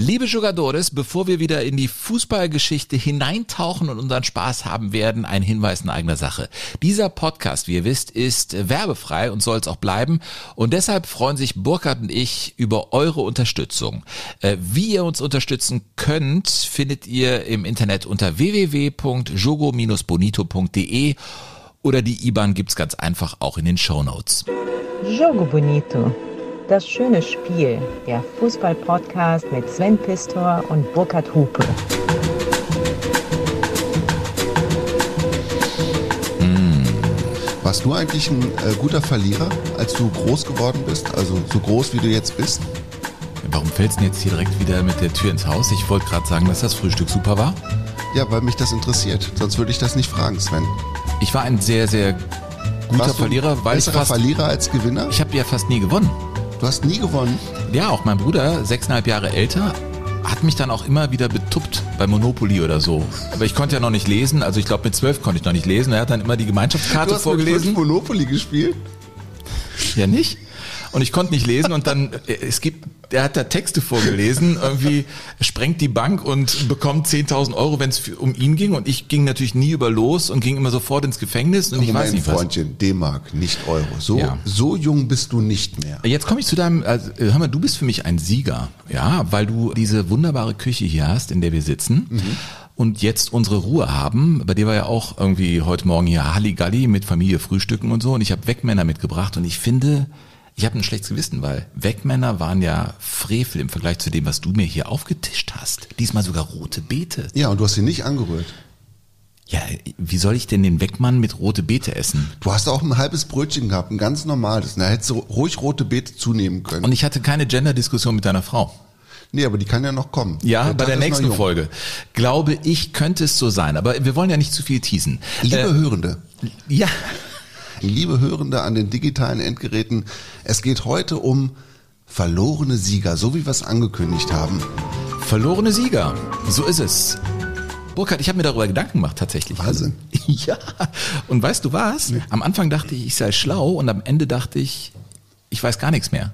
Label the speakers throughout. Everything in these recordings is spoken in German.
Speaker 1: Liebe Jugadores, bevor wir wieder in die Fußballgeschichte hineintauchen und unseren Spaß haben werden, ein Hinweis in eigener Sache. Dieser Podcast, wie ihr wisst, ist werbefrei und soll es auch bleiben. Und deshalb freuen sich Burkhard und ich über eure Unterstützung. Äh, wie ihr uns unterstützen könnt, findet ihr im Internet unter www.jogo-bonito.de oder die IBAN gibt's ganz einfach auch in den Show Notes.
Speaker 2: Jogo Bonito. Das schöne Spiel, der Fußball-Podcast mit Sven Pistor und Burkhard Hupe.
Speaker 3: Warst du eigentlich ein äh, guter Verlierer, als du groß geworden bist? Also so groß, wie du jetzt bist?
Speaker 1: Warum fällt's denn jetzt hier direkt wieder mit der Tür ins Haus? Ich wollte gerade sagen, dass das Frühstück super war.
Speaker 3: Ja, weil mich das interessiert. Sonst würde ich das nicht fragen, Sven.
Speaker 1: Ich war ein sehr, sehr guter
Speaker 3: Warst du
Speaker 1: Verlierer, weil ich
Speaker 3: besserer
Speaker 1: fast,
Speaker 3: Verlierer als Gewinner?
Speaker 1: ich habe ja fast nie gewonnen.
Speaker 3: Du hast nie gewonnen.
Speaker 1: Ja, auch mein Bruder, sechseinhalb Jahre älter, hat mich dann auch immer wieder betuppt bei Monopoly oder so. Aber ich konnte ja noch nicht lesen, also ich glaube mit zwölf konnte ich noch nicht lesen. Er hat dann immer die Gemeinschaftskarte
Speaker 3: Du hast mit
Speaker 1: vorgelesen.
Speaker 3: fünf Monopoly gespielt?
Speaker 1: Ja, nicht? Und ich konnte nicht lesen und dann, äh, es gibt, der hat da Texte vorgelesen, irgendwie sprengt die Bank und bekommt 10.000 Euro, wenn es um ihn ging und ich ging natürlich nie über los und ging immer sofort ins Gefängnis und ich weiß nicht.
Speaker 3: Freundchen, D-Mark, nicht Euro. So,
Speaker 1: Ja.
Speaker 3: so jung bist du nicht mehr.
Speaker 1: Jetzt komme ich zu deinem, also, äh, hör mal, du bist für mich ein Sieger, ja, weil du diese wunderbare Küche hier hast, in der wir sitzen. Und jetzt unsere Ruhe haben. Bei dir war ja auch irgendwie heute Morgen hier Halligalli mit Familie frühstücken und so. Und ich habe Wegmänner mitgebracht. Und ich finde, ich habe ein schlechtes Gewissen, weil Wegmänner waren ja Frevel im Vergleich zu dem, was du mir hier aufgetischt hast. Diesmal sogar rote Beete.
Speaker 3: Ja, und du hast ihn nicht angerührt.
Speaker 1: Ja, wie soll ich denn den Wegmann mit rote Beete essen?
Speaker 3: Du hast auch ein halbes Brötchen gehabt, ein ganz normales. Da hättest du ruhig rote Beete zunehmen können.
Speaker 1: Und ich hatte keine Gender-Diskussion mit deiner Frau.
Speaker 3: nee, aber die kann ja noch kommen.
Speaker 1: Ja, bei der
Speaker 3: ist noch
Speaker 1: nächsten. Folge. Glaube ich, könnte es so sein. Aber wir wollen ja nicht zu viel teasen.
Speaker 3: Liebe
Speaker 1: Äh,
Speaker 3: Hörende,
Speaker 1: ja,
Speaker 3: liebe Hörende an den digitalen Endgeräten, es geht heute um verlorene Sieger, so wie wir es angekündigt haben.
Speaker 1: verlorene Sieger. So ist es. Burkhard, ich habe mir darüber Gedanken gemacht tatsächlich.
Speaker 3: Wahnsinn.
Speaker 1: Ja. Und weißt du was? Am Anfang dachte ich, ich sei schlau und am Ende dachte ich, ich weiß gar nichts mehr.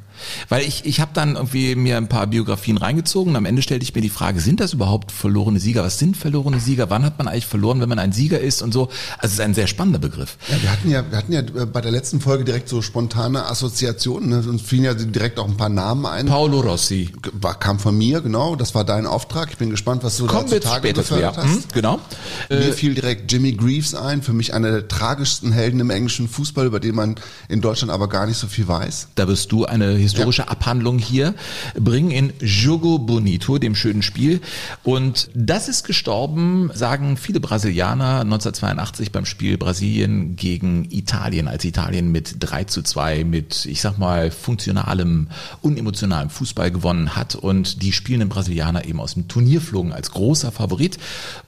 Speaker 1: Weil ich, ich habe dann irgendwie mir ein paar Biografien reingezogen und am Ende stellte ich mir die Frage, sind das überhaupt verlorene Sieger? Was sind verlorene Sieger? Wann hat man eigentlich verloren, wenn man ein Sieger ist und so? Also es ist ein sehr spannender Begriff.
Speaker 3: Ja, wir hatten ja, wir hatten ja äh, bei der letzten Folge direkt so spontane Assoziationen. Ne? Uns fielen ja direkt auch ein paar Namen ein.
Speaker 1: Paolo Rossi.
Speaker 3: War, kam von mir, genau. Das war dein Auftrag. Ich bin gespannt, was du
Speaker 1: Kommen
Speaker 3: da zutage gefördert hast.
Speaker 1: Hm, genau.
Speaker 3: Mir fiel direkt Jimmy Greaves ein, für mich einer der tragischsten Helden im englischen Fußball, über den man in Deutschland aber gar nicht so viel weiß.
Speaker 1: Da wirst du eine historische Abhandlung hier bringen in Jogo Bonito, dem schönen Spiel. Und das ist gestorben, sagen viele Brasilianer 1982 beim Spiel Brasilien gegen Italien, als Italien mit 3 zu 2 mit, ich sag mal, funktionalem, unemotionalem Fußball gewonnen hat und die spielenden Brasilianer eben aus dem Turnier flogen als großer Favorit.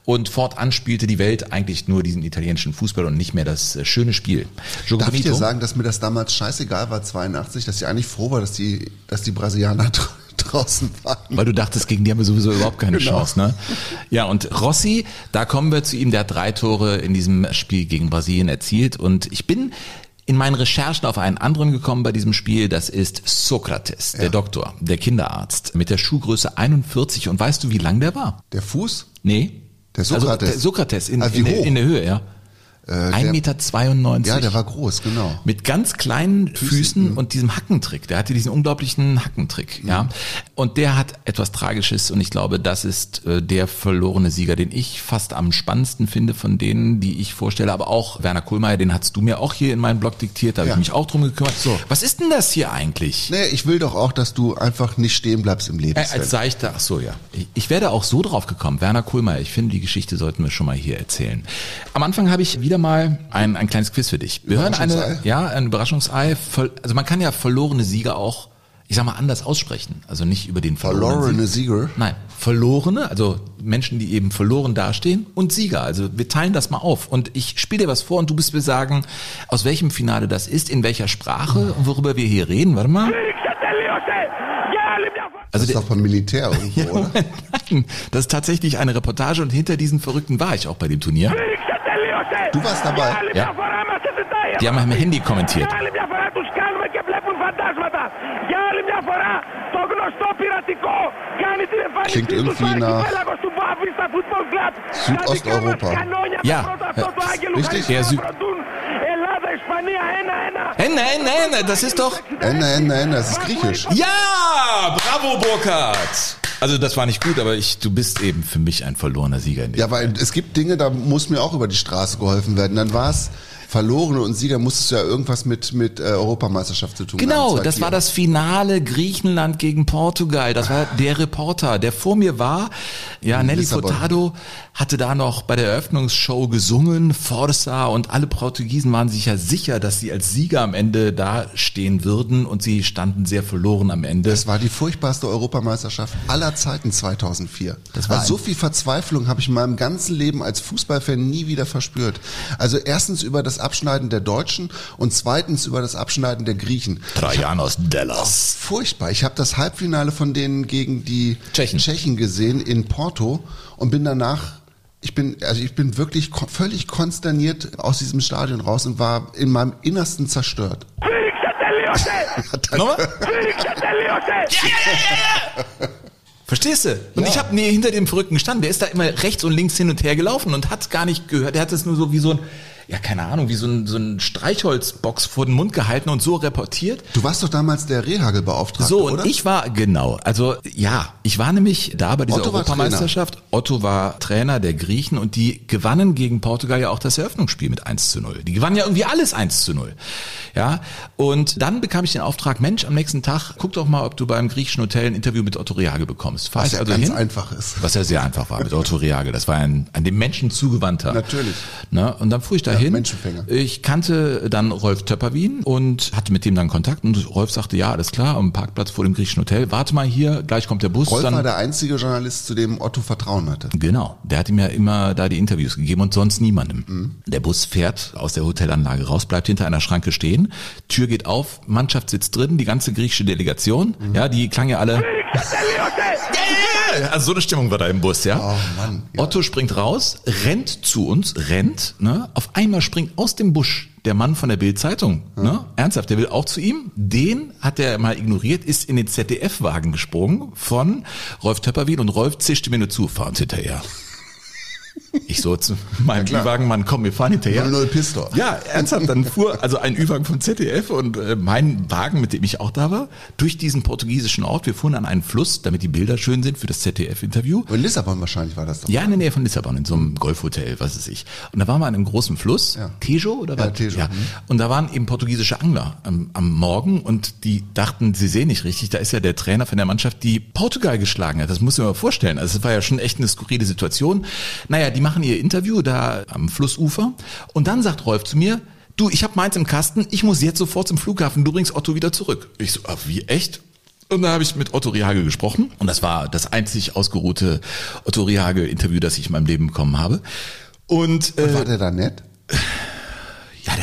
Speaker 1: Und fortan spielte die Welt eigentlich nur diesen italienischen Fußball und nicht mehr das äh, schöne Spiel. Jogo
Speaker 3: Darf ich dir sagen, dass mir das damals scheißegal war, 82, dass ich eigentlich froh war, dass die, dass die Brasilianer dra- draußen waren.
Speaker 1: Weil du dachtest, gegen die haben wir sowieso überhaupt keine
Speaker 3: Genau.
Speaker 1: Chance. Ne? Ja, und Rossi, da kommen wir zu ihm, der hat drei Tore in diesem Spiel gegen Brasilien erzielt. Und ich bin in meinen Recherchen auf einen anderen gekommen bei diesem Spiel. Das ist Sokrates, der Doktor, der Kinderarzt, mit der Schuhgröße 41. Und weißt du, wie lang der war?
Speaker 3: Der Fuß?
Speaker 1: Nee.
Speaker 3: Der Sokrates.
Speaker 1: Also, der Sokrates in,
Speaker 3: wie
Speaker 1: in, in der Höhe, ja.
Speaker 3: Äh,
Speaker 1: 1,92
Speaker 3: der-
Speaker 1: Meter. 92.
Speaker 3: Ja, der war groß, genau.
Speaker 1: Mit ganz kleinen Füßen und diesem Hackentrick. Der hatte diesen unglaublichen Hackentrick, ja. Und der hat etwas Tragisches und ich glaube, das ist äh, der verlorene Sieger, den ich fast am spannendsten finde von denen, die ich vorstelle. Aber auch Werner Kohlmeier, den hast du mir auch hier in meinen Blog diktiert, da habe
Speaker 3: Ja.
Speaker 1: ich mich auch drum gekümmert. So. Was ist denn das hier eigentlich?
Speaker 3: Nee, ich will doch auch, dass du einfach nicht stehen bleibst im Leben.
Speaker 1: Äh, als seichter, ach so, ja. Ich, ich wäre auch so drauf gekommen. Werner Kohlmeier, ich finde, die Geschichte sollten wir schon mal hier erzählen. Am Anfang habe ich wieder mal ein, ein kleines Quiz für dich. Wir hören eine,
Speaker 3: Überraschungsei?
Speaker 1: ja, ein Überraschungsei. Also man kann ja verlorene Sieger auch, ich sag mal, anders aussprechen. Also nicht über den verlorenen
Speaker 3: Verlorene
Speaker 1: Sieg.
Speaker 3: Sieger.
Speaker 1: Nein, verlorene, also Menschen, die eben verloren dastehen und Sieger. Also wir teilen das mal auf. Und ich spiele dir was vor und du bist mir sagen, aus welchem Finale das ist, in welcher Sprache und worüber wir hier reden. Warte mal.
Speaker 3: Das
Speaker 1: Also
Speaker 3: ist
Speaker 1: der,
Speaker 3: doch vom Militär irgendwo,
Speaker 1: ja,
Speaker 3: oder?
Speaker 1: Nein, das ist tatsächlich eine Reportage und hinter diesen Verrückten war ich auch bei dem Turnier.
Speaker 3: Du warst dabei?
Speaker 1: Ja. Die haben am Handy kommentiert.
Speaker 3: Klingt irgendwie nach Südosteuropa.
Speaker 1: Ja,
Speaker 3: Richtig?
Speaker 1: der Süd. Ende, Ende, Ende, das ist doch.
Speaker 3: Ende, Ende, Ende, das ist griechisch.
Speaker 1: Ja, bravo Burkhard. Also das war nicht gut, aber ich, du bist eben für mich ein verlorener Sieger in dem.
Speaker 3: Ja, weil es gibt Dinge, da muss mir auch über die Straße geholfen werden. Dann war es Verlorene und Sieger, musstest du ja irgendwas mit, mit äh, Europameisterschaft zu tun
Speaker 1: Genau,
Speaker 3: haben.
Speaker 1: das war das Finale Griechenland gegen Portugal. Das war der Reporter, der vor mir war. Ja, Nelly
Speaker 3: Lissabon.
Speaker 1: Furtado hatte da noch bei der Eröffnungsshow gesungen, Forza und alle Portugiesen waren sich ja sicher, dass sie als Sieger am Ende da stehen würden und sie standen sehr verloren am Ende.
Speaker 3: Das war die furchtbarste Europameisterschaft aller Zeiten 2004.
Speaker 1: Das war
Speaker 3: also so viel Verzweiflung habe ich in meinem ganzen Leben als Fußballfan nie wieder verspürt. Also erstens über das Abschneiden der Deutschen und zweitens über das Abschneiden der Griechen.
Speaker 1: Trajanos Dellas.
Speaker 3: Furchtbar. Ich habe das Halbfinale von denen gegen die
Speaker 1: Tschechen.
Speaker 3: gesehen in Porto und bin danach ich bin, also ich bin wirklich ko- völlig konsterniert aus diesem Stadion raus und war in meinem Innersten zerstört.
Speaker 1: Nochmal? Verstehst du? Und
Speaker 3: Ja.
Speaker 1: ich habe nee, hinter dem Verrückten gestanden. Der ist da immer rechts und links hin und her gelaufen und hat gar nicht gehört. Der hat es nur so wie so ein, ja keine Ahnung, wie so ein, so ein Streichholzbox vor den Mund gehalten und so reportiert.
Speaker 3: Du warst doch damals der Rehagel-Beauftragte,
Speaker 1: So, und
Speaker 3: oder?
Speaker 1: ich war, genau, also ja, ich war nämlich da bei dieser
Speaker 3: Otto war
Speaker 1: Europameisterschaft. Otto war Trainer der Griechen und die gewannen gegen Portugal ja auch das Eröffnungsspiel mit 1 zu 0. Die gewannen ja irgendwie alles 1 zu 0. Ja, und dann bekam ich den Auftrag, Mensch, am nächsten Tag, guck doch mal, ob du beim griechischen Hotel ein Interview mit Otto Reage bekommst. Fahr
Speaker 3: Was ja
Speaker 1: also
Speaker 3: ganz
Speaker 1: hin.
Speaker 3: einfach ist.
Speaker 1: Was ja sehr einfach war mit Otto Reage. Das war ein, an dem Menschen zugewandter.
Speaker 3: Natürlich.
Speaker 1: Ne? Und dann fuhr ich dahin.
Speaker 3: Menschenfänger.
Speaker 1: Ich kannte dann Rolf Töpperwien und hatte mit dem dann Kontakt und Rolf sagte, ja, alles klar, am Parkplatz vor dem griechischen Hotel, warte mal hier, gleich kommt der Bus.
Speaker 3: Rolf
Speaker 1: dann,
Speaker 3: war der einzige Journalist, zu dem Otto Vertrauen hatte.
Speaker 1: Genau, der hat ihm ja immer da die Interviews gegeben und sonst niemandem.
Speaker 3: Mhm.
Speaker 1: Der Bus fährt aus der Hotelanlage raus, bleibt hinter einer Schranke stehen, Tür geht auf, Mannschaft sitzt drin, die ganze griechische Delegation,
Speaker 3: Mhm.
Speaker 1: ja, die klang ja alle... Ja, ja, ja. Also so eine Stimmung war da im Bus, ja.
Speaker 3: Oh Mann, ja.
Speaker 1: Otto springt raus, rennt zu uns, rennt, ne? Auf einmal springt aus dem Busch der Mann von der Bild-Zeitung, ne? Ernsthaft, der will auch zu ihm. Den hat er mal ignoriert, ist in den ZDF-Wagen gesprungen von Rolf Töpperwien und Rolf zischte mir nur zu, fahr uns hinterher. Ich so zu meinem
Speaker 3: klar.
Speaker 1: Ü-Wagen, Mann, komm, wir fahren hinterher.
Speaker 3: 00 Pistor.
Speaker 1: Ja, ernsthaft, dann fuhr also ein Ü-Wagen vom ZDF und äh, mein Wagen, mit dem ich auch da war, durch diesen portugiesischen Ort. Wir fuhren an einen Fluss, damit die Bilder schön sind für das ZDF-Interview.
Speaker 3: In Lissabon wahrscheinlich war das doch.
Speaker 1: Ja, in der Nähe von Lissabon, in so einem Golfhotel, was weiß ich. Und da waren wir an einem großen Fluss,
Speaker 3: Ja.
Speaker 1: Tejo oder
Speaker 3: Ja,
Speaker 1: was?
Speaker 3: Tejo,
Speaker 1: Ja.
Speaker 3: mhm.
Speaker 1: Und da waren eben portugiesische Angler am, am Morgen und die dachten, sie sehen nicht richtig. Da ist ja der Trainer von der Mannschaft, die Portugal geschlagen hat. Das muss ich mir mal vorstellen. Also es war ja schon echt eine skurrile Situation. Naja, die machen ihr Interview da am Flussufer und dann sagt Rolf zu mir, du, ich habe meins im Kasten, ich muss jetzt sofort zum Flughafen, du bringst Otto wieder zurück. Ich so, ah, wie, echt? Und da habe ich mit Otto Rihage gesprochen und das war das einzig ausgeruhte Otto Rihage Interview, das ich in meinem Leben bekommen habe. Und äh,
Speaker 3: War der da nett?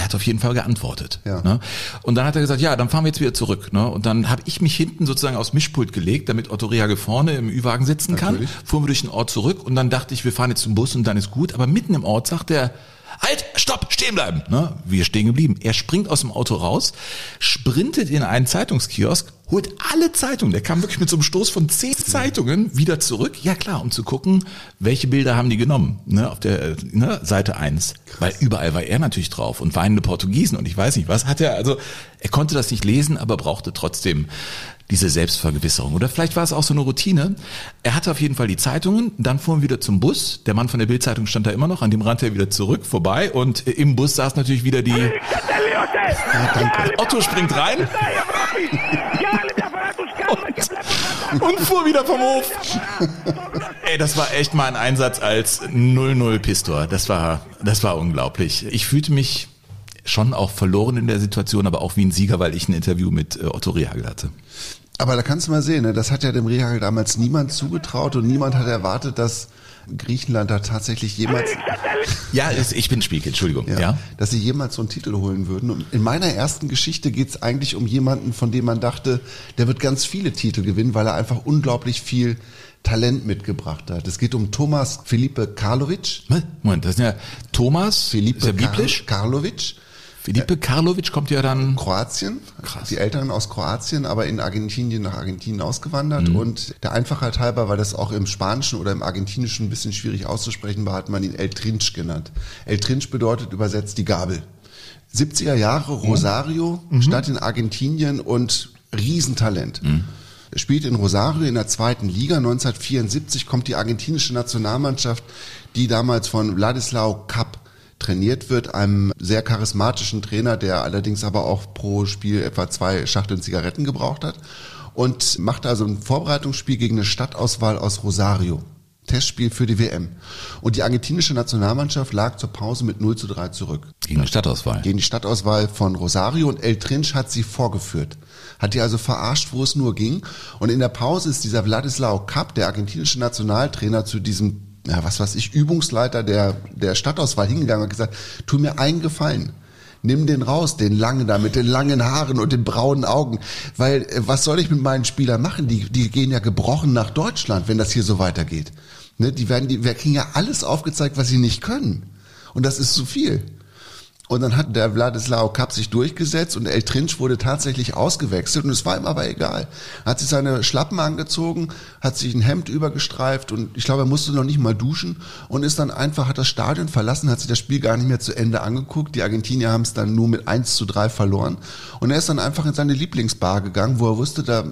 Speaker 1: Der hat auf jeden Fall geantwortet.
Speaker 3: Ja.
Speaker 1: Ne? Und dann hat er gesagt, ja, dann fahren wir jetzt wieder zurück. Ne? Und dann habe ich mich hinten sozusagen aufs Mischpult gelegt, damit Otto Rehage vorne im Ü-Wagen sitzen kann.
Speaker 3: Natürlich.
Speaker 1: Fuhren wir durch den Ort zurück und dann dachte ich, wir fahren jetzt zum Bus und dann ist gut. Aber mitten im Ort sagt er, halt, stopp, stehen bleiben. Ne? Wir stehen geblieben. Er springt aus dem Auto raus, sprintet in einen Zeitungskiosk, holt alle Zeitungen. Der kam wirklich mit so einem Stoß von zehn Zeitungen wieder zurück. Ja klar, um zu gucken, welche Bilder haben die genommen. Ne? Auf der äh, ne? Seite eins, Weil überall war er natürlich drauf und weinende Portugiesen und ich weiß nicht was. Hat er, also er konnte das nicht lesen, aber brauchte trotzdem diese Selbstvergewisserung. Oder vielleicht war es auch so eine Routine. Er hatte auf jeden Fall die Zeitungen, dann fuhren wir wieder zum Bus. Der Mann von der Bildzeitung stand da immer noch, an dem rannte er wieder zurück, vorbei und äh, im Bus saß natürlich wieder die... Otto springt rein und fuhr wieder vom Hof. Ey, das war echt mal ein Einsatz als 0-0 Pistor. Das war, das war unglaublich. Ich fühlte mich schon auch verloren in der Situation, aber auch wie ein Sieger, weil ich ein Interview mit äh, Otto Rehagel hatte.
Speaker 3: Aber da kannst du mal sehen, ne? das hat ja dem Rehagel damals niemand zugetraut und niemand hat erwartet, dass Griechenland da tatsächlich jemals,
Speaker 1: Ja, ich bin Spiegel, Entschuldigung.
Speaker 3: ja,
Speaker 1: Ja.
Speaker 3: dass sie jemals so einen Titel holen würden. Und in meiner ersten Geschichte geht es eigentlich um jemanden, von dem man dachte, der wird ganz viele Titel gewinnen, weil er einfach unglaublich viel Talent mitgebracht hat. Es geht um Thomas Felipe Karlovic.
Speaker 1: Moment, das ist ja Thomas,
Speaker 3: Felipe
Speaker 1: ist ja biblisch.
Speaker 3: Kar Karlovic.
Speaker 1: Felipe Karlovic kommt ja dann.
Speaker 3: Kroatien, Krass. die Eltern aus Kroatien, aber in Argentinien nach Argentinien ausgewandert. Mhm. Und der Einfachheit halber, weil das auch im Spanischen oder im Argentinischen ein bisschen schwierig auszusprechen war, hat man ihn El Trinch genannt. El Trinch bedeutet übersetzt die Gabel. 70er Jahre Rosario, mhm. Stadt in Argentinien und Riesentalent. Mhm. Spielt in Rosario in der zweiten Liga. 1974 kommt die argentinische Nationalmannschaft, die damals von Wladislao Kapp trainiert wird, einem sehr charismatischen Trainer, der allerdings aber auch pro Spiel etwa zwei Schachteln Zigaretten gebraucht hat und macht also ein Vorbereitungsspiel gegen eine Stadtauswahl aus Rosario. Testspiel für die WM. Und die argentinische Nationalmannschaft lag zur Pause mit 0 zu 3 zurück.
Speaker 1: Gegen die Stadtauswahl.
Speaker 3: Gegen die Stadtauswahl von Rosario und El Trinch hat sie vorgeführt. Hat die also verarscht, wo es nur ging. Und in der Pause ist dieser Vladislao Kapp, der argentinische Nationaltrainer, zu diesem ja, was weiß ich, Übungsleiter der, der Stadtauswahl hingegangen und gesagt, tu mir einen Gefallen. Nimm den raus, den langen da mit den langen Haaren und den braunen Augen. Weil äh, was soll ich mit meinen Spielern machen? Die, die gehen ja gebrochen nach Deutschland, wenn das hier so weitergeht. Ne, die werden, die, wir kriegen ja alles aufgezeigt, was sie nicht können. Und das ist zu viel. Und dann hat der Wladislao Kapp sich durchgesetzt und El Trinch wurde tatsächlich ausgewechselt und es war ihm aber egal. Er hat sich seine Schlappen angezogen, hat sich ein Hemd übergestreift und ich glaube, er musste noch nicht mal duschen und ist dann einfach, hat das Stadion verlassen, hat sich das Spiel gar nicht mehr zu Ende angeguckt. Die Argentinier haben es dann nur mit 1 zu 3 verloren und er ist dann einfach in seine Lieblingsbar gegangen, wo er wusste, da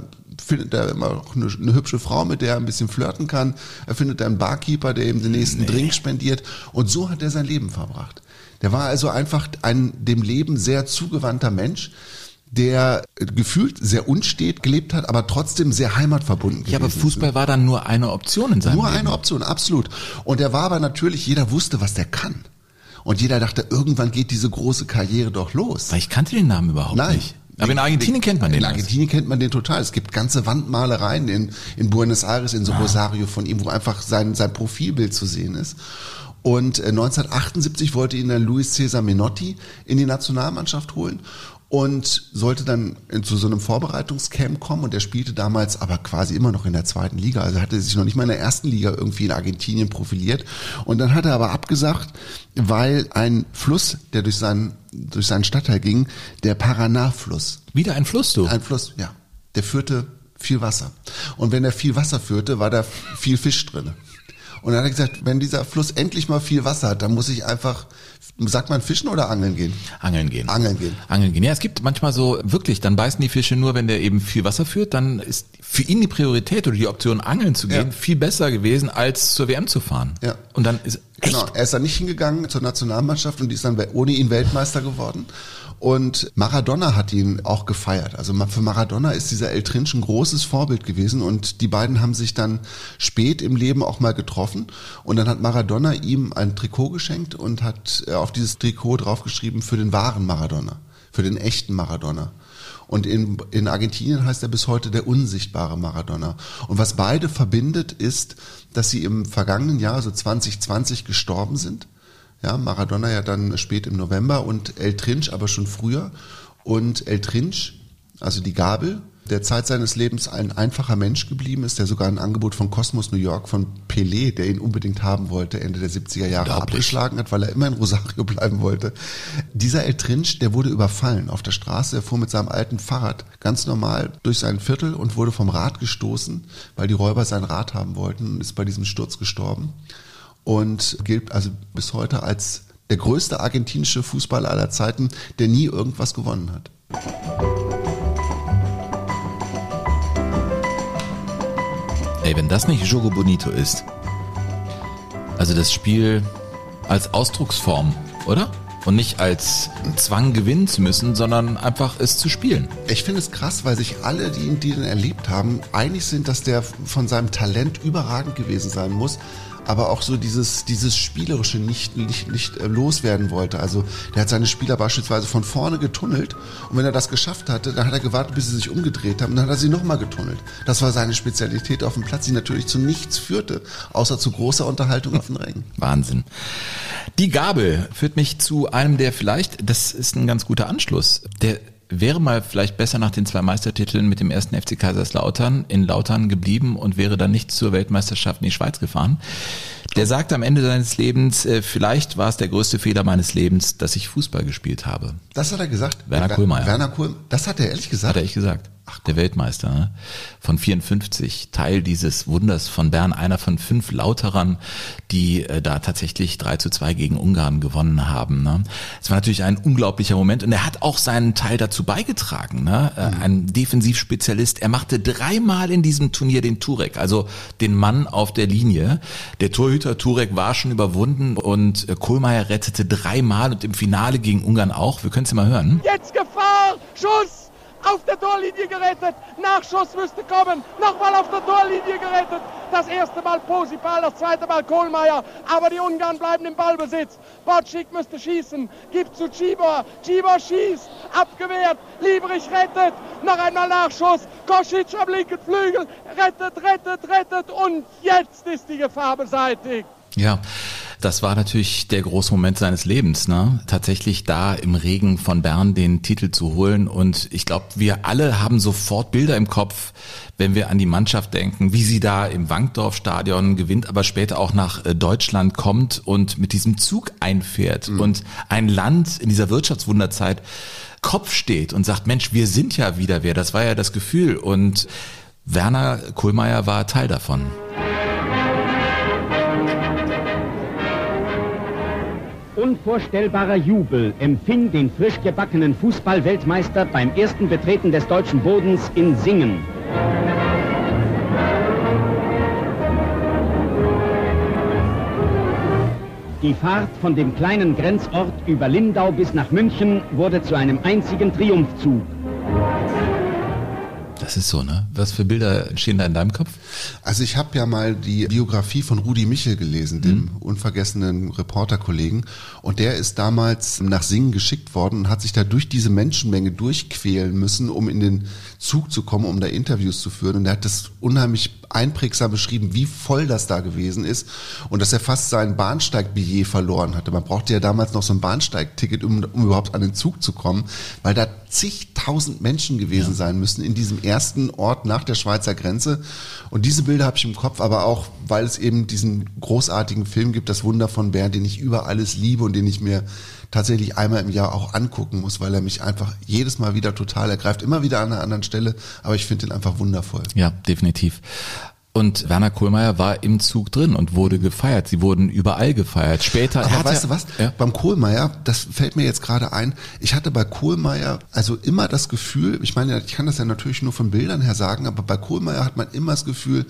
Speaker 3: findet er immer noch eine, eine, hübsche Frau, mit der er ein bisschen flirten kann. Er findet einen Barkeeper, der ihm den nächsten nee. Drink spendiert. Und so hat er sein Leben verbracht. Der war also einfach ein dem Leben sehr zugewandter Mensch der gefühlt sehr unstet gelebt hat, aber trotzdem sehr heimatverbunden.
Speaker 1: Ja, aber Fußball ist. war dann nur eine Option in seinem
Speaker 3: Nur
Speaker 1: Leben.
Speaker 3: eine Option, absolut. Und er war aber natürlich, jeder wusste, was der kann. Und jeder dachte, irgendwann geht diese große Karriere doch los.
Speaker 1: Weil ich kannte den Namen überhaupt Nein. nicht. Aber in Argentinien kennt man den.
Speaker 3: In Argentinien kennt man den total. Es gibt ganze Wandmalereien in, in Buenos Aires, in so ah. Rosario von ihm, wo einfach sein, sein Profilbild zu sehen ist. Und 1978 äh, wollte ihn dann Luis Cesar Menotti in die Nationalmannschaft holen und sollte dann zu so einem Vorbereitungscamp kommen und er spielte damals aber quasi immer noch in der zweiten Liga, also hatte sich noch nicht mal in der ersten Liga irgendwie in Argentinien profiliert und dann hat er aber abgesagt, weil ein Fluss, der durch seinen durch seinen Stadtteil ging, der Paraná-Fluss.
Speaker 1: Wieder ein Fluss, du?
Speaker 3: Ein Fluss, ja. Der führte viel Wasser. Und wenn er viel Wasser führte, war da viel Fisch drin. Und dann hat er gesagt, wenn dieser Fluss endlich mal viel Wasser hat, dann muss ich einfach, sagt man fischen oder angeln gehen?
Speaker 1: Angeln gehen.
Speaker 3: Angeln gehen.
Speaker 1: Angeln gehen. Ja, es gibt manchmal so, wirklich, dann beißen die Fische nur, wenn der eben viel Wasser führt, dann ist für ihn die Priorität oder die Option, angeln zu gehen, ja. viel besser gewesen, als zur WM zu fahren.
Speaker 3: Ja.
Speaker 1: Und dann ist
Speaker 3: Echt? Genau, er ist dann nicht hingegangen zur Nationalmannschaft und ist dann ohne ihn Weltmeister geworden. Und Maradona hat ihn auch gefeiert. Also für Maradona ist dieser El Trinch ein großes Vorbild gewesen und die beiden haben sich dann spät im Leben auch mal getroffen und dann hat Maradona ihm ein Trikot geschenkt und hat äh, auf dieses Trikot draufgeschrieben für den wahren Maradona, für den echten Maradona. Und in, in Argentinien heißt er bis heute der unsichtbare Maradona. Und was beide verbindet, ist, dass sie im vergangenen Jahr, also 2020, gestorben sind ja, Maradona ja dann spät im November und El Trinch aber schon früher. Und El Trinch, also die Gabel, der Zeit seines Lebens ein einfacher Mensch geblieben ist, der sogar ein Angebot von Cosmos New York von Pelé, der ihn unbedingt haben wollte, Ende der 70er Jahre abgeschlagen hat, weil er immer in Rosario bleiben wollte. Dieser El Trinch, der wurde überfallen auf der Straße. Er fuhr mit seinem alten Fahrrad ganz normal durch sein Viertel und wurde vom Rad gestoßen, weil die Räuber sein Rad haben wollten und ist bei diesem Sturz gestorben und gilt also bis heute als der größte argentinische Fußballer aller Zeiten, der nie irgendwas gewonnen hat.
Speaker 1: Ey, wenn das nicht Jogo Bonito ist, also das Spiel als Ausdrucksform, oder? Und nicht als Zwang gewinnen zu müssen, sondern einfach es zu spielen.
Speaker 3: Ich finde es krass, weil sich alle, die die ihn erlebt haben, einig sind, dass der von seinem Talent überragend gewesen sein muss aber auch so dieses, dieses Spielerische nicht, nicht, nicht äh, loswerden wollte. Also der hat seine Spieler beispielsweise von vorne getunnelt und wenn er das geschafft hatte, dann hat er gewartet, bis sie sich umgedreht haben, dann hat er sie nochmal getunnelt. Das war seine Spezialität auf dem Platz, die natürlich zu nichts führte, außer zu großer Unterhaltung auf den Rängen.
Speaker 1: Wahnsinn. Die Gabel führt mich zu einem, der vielleicht, das ist ein ganz guter Anschluss, der wäre mal vielleicht besser nach den zwei Meistertiteln mit dem ersten FC Kaiserslautern in Lautern geblieben und wäre dann nicht zur Weltmeisterschaft in die Schweiz gefahren. Der sagt am Ende seines Lebens, äh, vielleicht war es der größte Fehler meines Lebens, dass ich Fußball gespielt habe.
Speaker 3: Das hat er gesagt.
Speaker 1: Werner Kohlmeier.
Speaker 3: Werner Kohl, das hat er ehrlich gesagt.
Speaker 1: Hat er echt gesagt. Ach, der Weltmeister ne? von 54, Teil dieses Wunders von Bern, einer von fünf Lauterern, die äh, da tatsächlich 3 zu 2 gegen Ungarn gewonnen haben. Ne? Es war natürlich ein unglaublicher Moment und er hat auch seinen Teil dazu beigetragen. Ne? Äh, mhm. Ein Defensivspezialist. Er machte dreimal in diesem Turnier den Turek, also den Mann auf der Linie. Der Torhüter Turek war schon überwunden und äh, Kohlmeier rettete dreimal und im Finale gegen Ungarn auch. Wir können es ja mal hören.
Speaker 4: Jetzt Gefahr, Schuss! Auf der Torlinie gerettet. Nachschuss müsste kommen. Nochmal auf der Torlinie gerettet. Das erste Mal Posipal, das zweite Mal Kohlmeier. Aber die Ungarn bleiben im Ballbesitz. Bocik müsste schießen. Gibt zu Cibor. Cibor schießt. Abgewehrt. Liebrich rettet. Noch einmal Nachschuss. Kosic am linken Flügel. Rettet, rettet, rettet. Und jetzt ist die Gefahr beseitigt.
Speaker 1: Ja. Das war natürlich der große Moment seines Lebens, ne? Tatsächlich da im Regen von Bern den Titel zu holen. Und ich glaube, wir alle haben sofort Bilder im Kopf, wenn wir an die Mannschaft denken, wie sie da im Wankdorf-Stadion gewinnt, aber später auch nach äh, Deutschland kommt und mit diesem Zug einfährt mhm. und ein Land in dieser Wirtschaftswunderzeit Kopf steht und sagt, Mensch, wir sind ja wieder wer. Das war ja das Gefühl. Und Werner Kohlmeier war Teil davon.
Speaker 5: Unvorstellbarer Jubel empfing den frisch gebackenen Fußballweltmeister beim ersten Betreten des deutschen Bodens in Singen. Die Fahrt von dem kleinen Grenzort über Lindau bis nach München wurde zu einem einzigen Triumphzug.
Speaker 1: Das ist so, ne? Was für Bilder entstehen da in deinem Kopf?
Speaker 3: Also ich habe ja mal die Biografie von Rudi Michel gelesen, dem mhm. unvergessenen Reporterkollegen. Und der ist damals nach Singen geschickt worden und hat sich da durch diese Menschenmenge durchquälen müssen, um in den Zug zu kommen, um da Interviews zu führen. Und er hat das unheimlich einprägsam beschrieben, wie voll das da gewesen ist und dass er fast sein Bahnsteigbillet verloren hatte. Man brauchte ja damals noch so ein Bahnsteigticket, um, um überhaupt an den Zug zu kommen, weil da zigtausend Menschen gewesen ja. sein müssen in diesem ersten Ort nach der Schweizer Grenze. Und diese Bilder habe ich im Kopf, aber auch, weil es eben diesen großartigen Film gibt, Das Wunder von Bern, den ich über alles liebe und den ich mir tatsächlich einmal im Jahr auch angucken muss, weil er mich einfach jedes Mal wieder total ergreift, immer wieder an einer anderen Stelle, aber ich finde ihn einfach wundervoll.
Speaker 1: Ja, definitiv. Und Werner Kohlmeier war im Zug drin und wurde gefeiert. Sie wurden überall gefeiert. Später.
Speaker 3: Aber weißt du was? Ja? Beim Kohlmeier, das fällt mir jetzt gerade ein. Ich hatte bei Kohlmeier also immer das Gefühl, ich meine, ich kann das ja natürlich nur von Bildern her sagen, aber bei Kohlmeier hat man immer das Gefühl,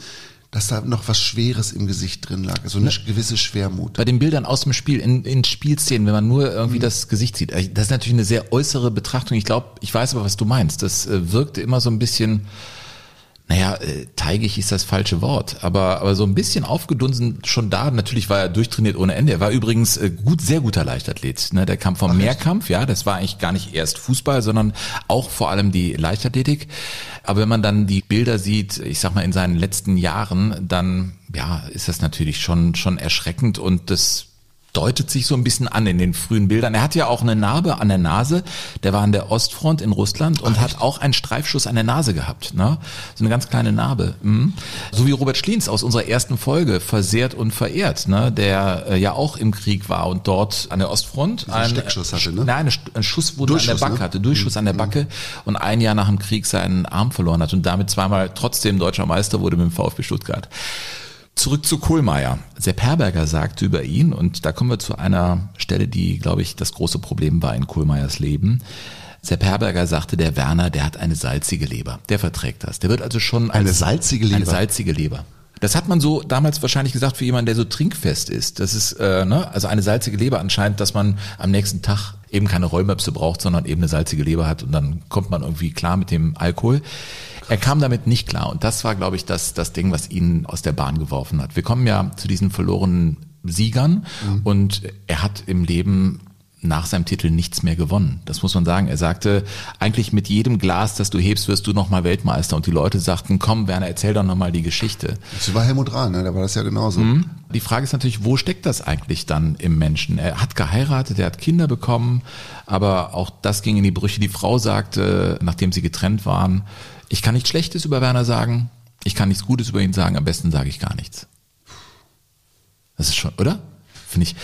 Speaker 3: dass da noch was Schweres im Gesicht drin lag, so eine gewisse Schwermut.
Speaker 1: Bei den Bildern aus dem Spiel, in, in Spielszenen, wenn man nur irgendwie mhm. das Gesicht sieht, äh, das ist natürlich eine sehr äußere Betrachtung. Ich glaube, ich weiß aber, was du meinst. Das äh, wirkte immer so ein bisschen naja, äh, teigig ist das falsche Wort, aber, aber so ein bisschen aufgedunsen schon da. Natürlich war er durchtrainiert ohne Ende. Er war übrigens äh, gut, sehr guter Leichtathlet. Ne? Der kam vom Ach, Mehrkampf, ja, das war eigentlich gar nicht erst Fußball, sondern auch vor allem die Leichtathletik. Aber wenn man dann die Bilder sieht, ich sag mal in seinen letzten Jahren, dann ja, ist das natürlich schon schon erschreckend und das deutet sich so ein bisschen an in den frühen Bildern. Er hat ja auch eine Narbe an der Nase. Der war an der Ostfront in Russland und Ach, hat auch einen Streifschuss an der Nase gehabt. Ne? So eine ganz kleine Narbe. Mhm. So wie Robert Schliens aus unserer ersten Folge, versehrt und verehrt, ne? der äh, ja auch im Krieg war und dort an der Ostfront
Speaker 3: einen Steckschuss hatte, ne?
Speaker 1: Nein, einen Schuss wurde an der Backe ne? hatte, Durchschuss mhm. an der mhm. Backe und ein Jahr nach dem Krieg seinen Arm verloren hat und damit zweimal trotzdem deutscher Meister wurde mit dem VfB Stuttgart. Zurück zu Kohlmeier. Sepp Herberger sagte über ihn, und da kommen wir zu einer Stelle, die, glaube ich, das große Problem war in Kohlmeiers Leben. Sepp Herberger sagte, der Werner, der hat eine salzige Leber. Der verträgt das. Der wird also schon
Speaker 3: eine salzige Leber.
Speaker 1: Eine salzige Leber. Das hat man so damals wahrscheinlich gesagt für jemanden, der so trinkfest ist. Das ist äh, ne, also eine salzige Leber anscheinend, dass man am nächsten Tag eben keine Rollmöpse braucht, sondern eben eine salzige Leber hat und dann kommt man irgendwie klar mit dem Alkohol. Er kam damit nicht klar und das war, glaube ich, das, das Ding, was ihn aus der Bahn geworfen hat. Wir kommen ja zu diesen verlorenen Siegern mhm. und er hat im Leben nach seinem Titel nichts mehr gewonnen. Das muss man sagen. Er sagte, eigentlich mit jedem Glas, das du hebst, wirst du nochmal Weltmeister. Und die Leute sagten, komm, Werner, erzähl doch nochmal die Geschichte.
Speaker 3: Das war Helmut Rahn, ne? da war das ja genauso. Mhm.
Speaker 1: Die Frage ist natürlich, wo steckt das eigentlich dann im Menschen? Er hat geheiratet, er hat Kinder bekommen, aber auch das ging in die Brüche. Die Frau sagte, nachdem sie getrennt waren, ich kann nichts Schlechtes über Werner sagen, ich kann nichts Gutes über ihn sagen, am besten sage ich gar nichts. Das ist schon, oder? Finde ich.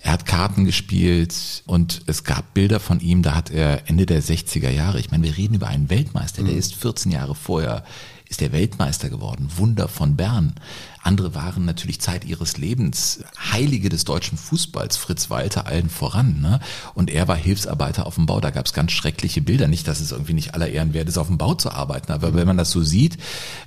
Speaker 1: Er hat Karten gespielt und es gab Bilder von ihm, da hat er Ende der 60er Jahre, ich meine, wir reden über einen Weltmeister, der ist 14 Jahre vorher, ist der Weltmeister geworden, Wunder von Bern. Andere waren natürlich Zeit ihres Lebens Heilige des deutschen Fußballs, Fritz Walter allen voran. Ne? Und er war Hilfsarbeiter auf dem Bau. Da gab es ganz schreckliche Bilder. Nicht, dass es irgendwie nicht aller Ehren wert ist, auf dem Bau zu arbeiten. Aber wenn man das so sieht,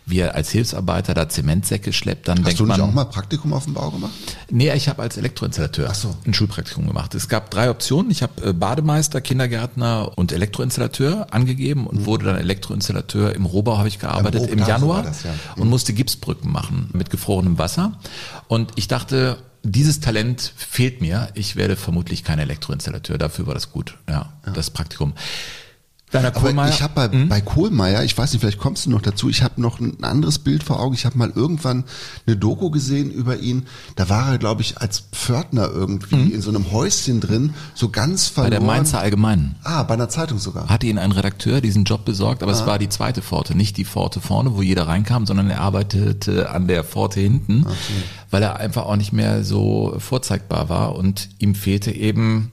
Speaker 1: wie er als Hilfsarbeiter da Zementsäcke schleppt, dann
Speaker 3: Hast
Speaker 1: denkt
Speaker 3: du nicht
Speaker 1: man...
Speaker 3: auch mal Praktikum auf dem Bau gemacht?
Speaker 1: Nee, ich habe als Elektroinstallateur
Speaker 3: so.
Speaker 1: ein Schulpraktikum gemacht. Es gab drei Optionen. Ich habe äh, Bademeister, Kindergärtner und Elektroinstallateur angegeben und wurde dann Elektroinstallateur im Rohbau habe ich gearbeitet im
Speaker 3: so
Speaker 1: Januar
Speaker 3: das, ja.
Speaker 1: und musste Gipsbrücken machen mit gefrorenem Wasser. Und ich dachte, dieses Talent fehlt mir. Ich werde vermutlich kein Elektroinstallateur. Dafür war das gut. Ja, das Praktikum. Werner
Speaker 3: Aber
Speaker 1: Kohlmeier.
Speaker 3: ich habe bei,
Speaker 1: Hm?
Speaker 3: bei Kohlmeier, ich weiß nicht, vielleicht kommst du noch dazu, ich habe noch ein anderes Bild vor Augen. Ich habe mal irgendwann eine Doku gesehen über ihn. Da war er, glaube ich, als Pförtner irgendwie in so einem Häuschen drin, so ganz
Speaker 1: Hm? bei
Speaker 3: verloren.
Speaker 1: der Mainzer Allgemeinen.
Speaker 3: Ah, bei einer Zeitung sogar.
Speaker 1: hatte ihn ein Redakteur diesen Job besorgt, aber es war die zweite Pforte, nicht die Pforte vorne, wo jeder reinkam, sondern er arbeitete an der Pforte hinten, weil er einfach auch nicht mehr so vorzeigbar war und ihm fehlte eben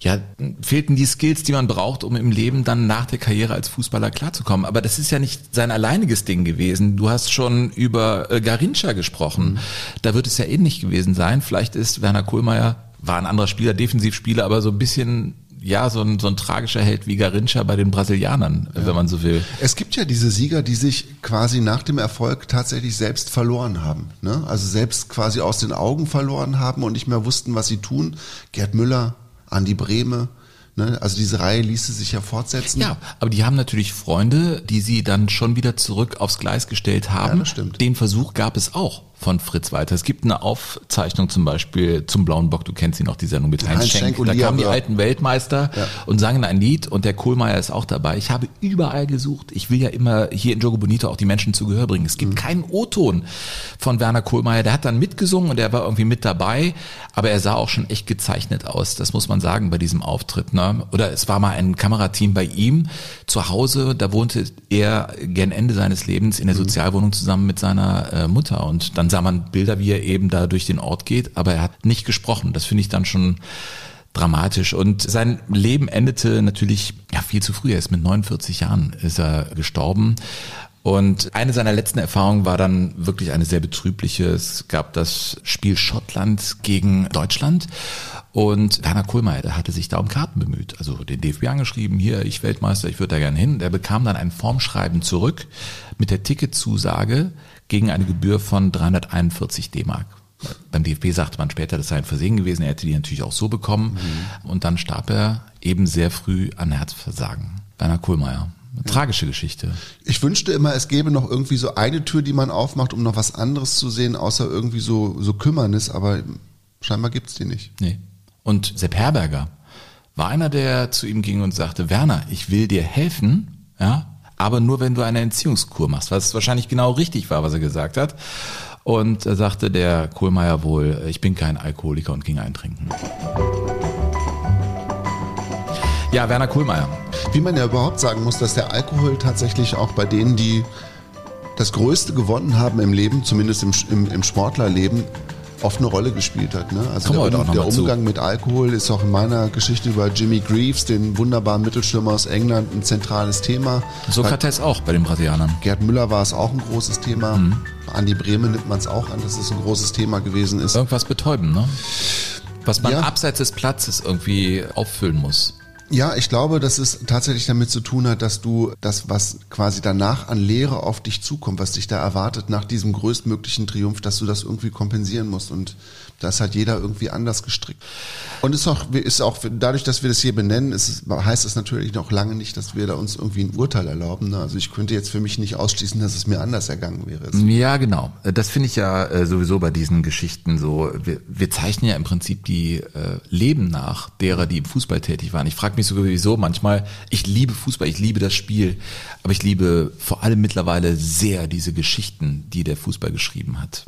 Speaker 1: ja, fehlten die Skills, die man braucht, um im Leben dann nach der Karriere als Fußballer klarzukommen. Aber das ist ja nicht sein alleiniges Ding gewesen. Du hast schon über äh, Garincha gesprochen. Da wird es ja ähnlich gewesen sein. Vielleicht ist Werner Kohlmeier, war ein anderer Spieler, Defensivspieler, aber so ein bisschen, ja, so ein, so ein tragischer Held wie Garincha bei den Brasilianern, wenn man so will.
Speaker 3: Es gibt ja diese Sieger, die sich quasi nach dem Erfolg tatsächlich selbst verloren haben. Ne? Also selbst quasi aus den Augen verloren haben und nicht mehr wussten, was sie tun. Gerd Müller, Andi Brehme. Ne? Also diese Reihe ließe sich ja fortsetzen.
Speaker 1: Ja, aber die haben natürlich Freunde, die sie dann schon wieder zurück aufs Gleis gestellt haben.
Speaker 3: Ja, das stimmt.
Speaker 1: Den Versuch gab es auch von Fritz Walter. Es gibt eine Aufzeichnung zum Beispiel zum Blauen Bock, du kennst ihn noch, die Sendung mit Heinz,
Speaker 3: Heinz
Speaker 1: Schenk.
Speaker 3: Schenk
Speaker 1: Da kamen die alten Weltmeister
Speaker 3: Ja.
Speaker 1: und sangen ein Lied und der Kohlmeier ist auch dabei. Ich habe überall gesucht. Ich will ja immer hier in Jogo Bonito auch die Menschen zu Gehör bringen. Es gibt
Speaker 3: Mhm.
Speaker 1: keinen O-Ton von Werner Kohlmeier. Der hat dann mitgesungen und er war irgendwie mit dabei, aber er sah auch schon echt gezeichnet aus. Das muss man sagen bei diesem Auftritt. Ne? Oder es war mal ein Kamerateam bei ihm zu Hause. Da wohnte er gern Ende seines Lebens in der Sozialwohnung zusammen mit seiner äh, Mutter. Und dann sah man Bilder, wie er eben da durch den Ort geht, aber er hat nicht gesprochen. Das finde ich dann schon dramatisch. Und sein Leben endete natürlich ja, viel zu früh. Er ist mit 49 Jahren ist er gestorben. Und eine seiner letzten Erfahrungen war dann wirklich eine sehr betrübliche. Es gab das Spiel Schottland gegen Deutschland. Und Werner Kohlmeier, der hatte sich da um Karten bemüht. Also den DFB angeschrieben, hier, ich Weltmeister, ich würde da gerne hin. Der bekam dann ein Formschreiben zurück mit der Ticketzusage gegen eine Gebühr von 341 D-Mark. Beim DFB sagte man später, das sei ein Versehen gewesen. Er hätte die natürlich auch so bekommen. Und dann starb er eben sehr früh an Herzversagen. Werner Kohlmeier. Tragische Geschichte.
Speaker 3: Ich wünschte immer, es gäbe noch irgendwie so eine Tür, die man aufmacht, um noch was anderes zu sehen, außer irgendwie so, so Kümmernis, aber scheinbar gibt's die nicht.
Speaker 1: Nee. Und Sepp Herberger war einer, der zu ihm ging und sagte, Werner, ich will dir helfen, ja, aber nur wenn du eine Entziehungskur machst, was wahrscheinlich genau richtig war, was er gesagt hat. Und sagte der Kohlmeier wohl, ich bin kein Alkoholiker und ging eintrinken. Ja, Werner Kohlmeier.
Speaker 3: Wie man ja überhaupt sagen muss, dass der Alkohol tatsächlich auch bei denen, die das Größte gewonnen haben im Leben, zumindest im, im, im Sportlerleben, oft eine Rolle gespielt hat. Ne? Also
Speaker 1: Kommen
Speaker 3: der,
Speaker 1: noch
Speaker 3: der
Speaker 1: mal zu.
Speaker 3: Umgang mit Alkohol ist auch in meiner Geschichte über Jimmy Greaves, den wunderbaren Mittelstürmer aus England, ein zentrales Thema.
Speaker 1: Sokrates auch bei den Brasilianern.
Speaker 3: Gerd Müller war es auch ein großes Thema.
Speaker 1: Mhm.
Speaker 3: Andi Brehme nimmt man es auch an, dass es ein großes Thema gewesen ist.
Speaker 1: Irgendwas betäuben, ne? Was man
Speaker 3: Ja.
Speaker 1: abseits des Platzes irgendwie auffüllen muss.
Speaker 3: Ja, ich glaube, dass es tatsächlich damit zu tun hat, dass du das, was quasi danach an Lehre auf dich zukommt, was dich da erwartet nach diesem größtmöglichen Triumph, dass du das irgendwie kompensieren musst. Und da ist halt jeder irgendwie anders gestrickt. Und ist auch, ist auch dadurch, dass wir das hier benennen, ist, heißt es natürlich noch lange nicht, dass wir da uns irgendwie ein Urteil erlauben. Ne? Also ich könnte jetzt für mich nicht ausschließen, dass es mir anders ergangen wäre.
Speaker 1: Ja, genau. Das finde ich ja äh, sowieso bei diesen Geschichten so. Wir, wir zeichnen ja im Prinzip die äh, Leben nach derer, die im Fußball tätig waren. Ich frage mich sogar sowieso manchmal, ich liebe Fußball, ich liebe das Spiel, aber ich liebe vor allem mittlerweile sehr diese Geschichten, die der Fußball geschrieben hat.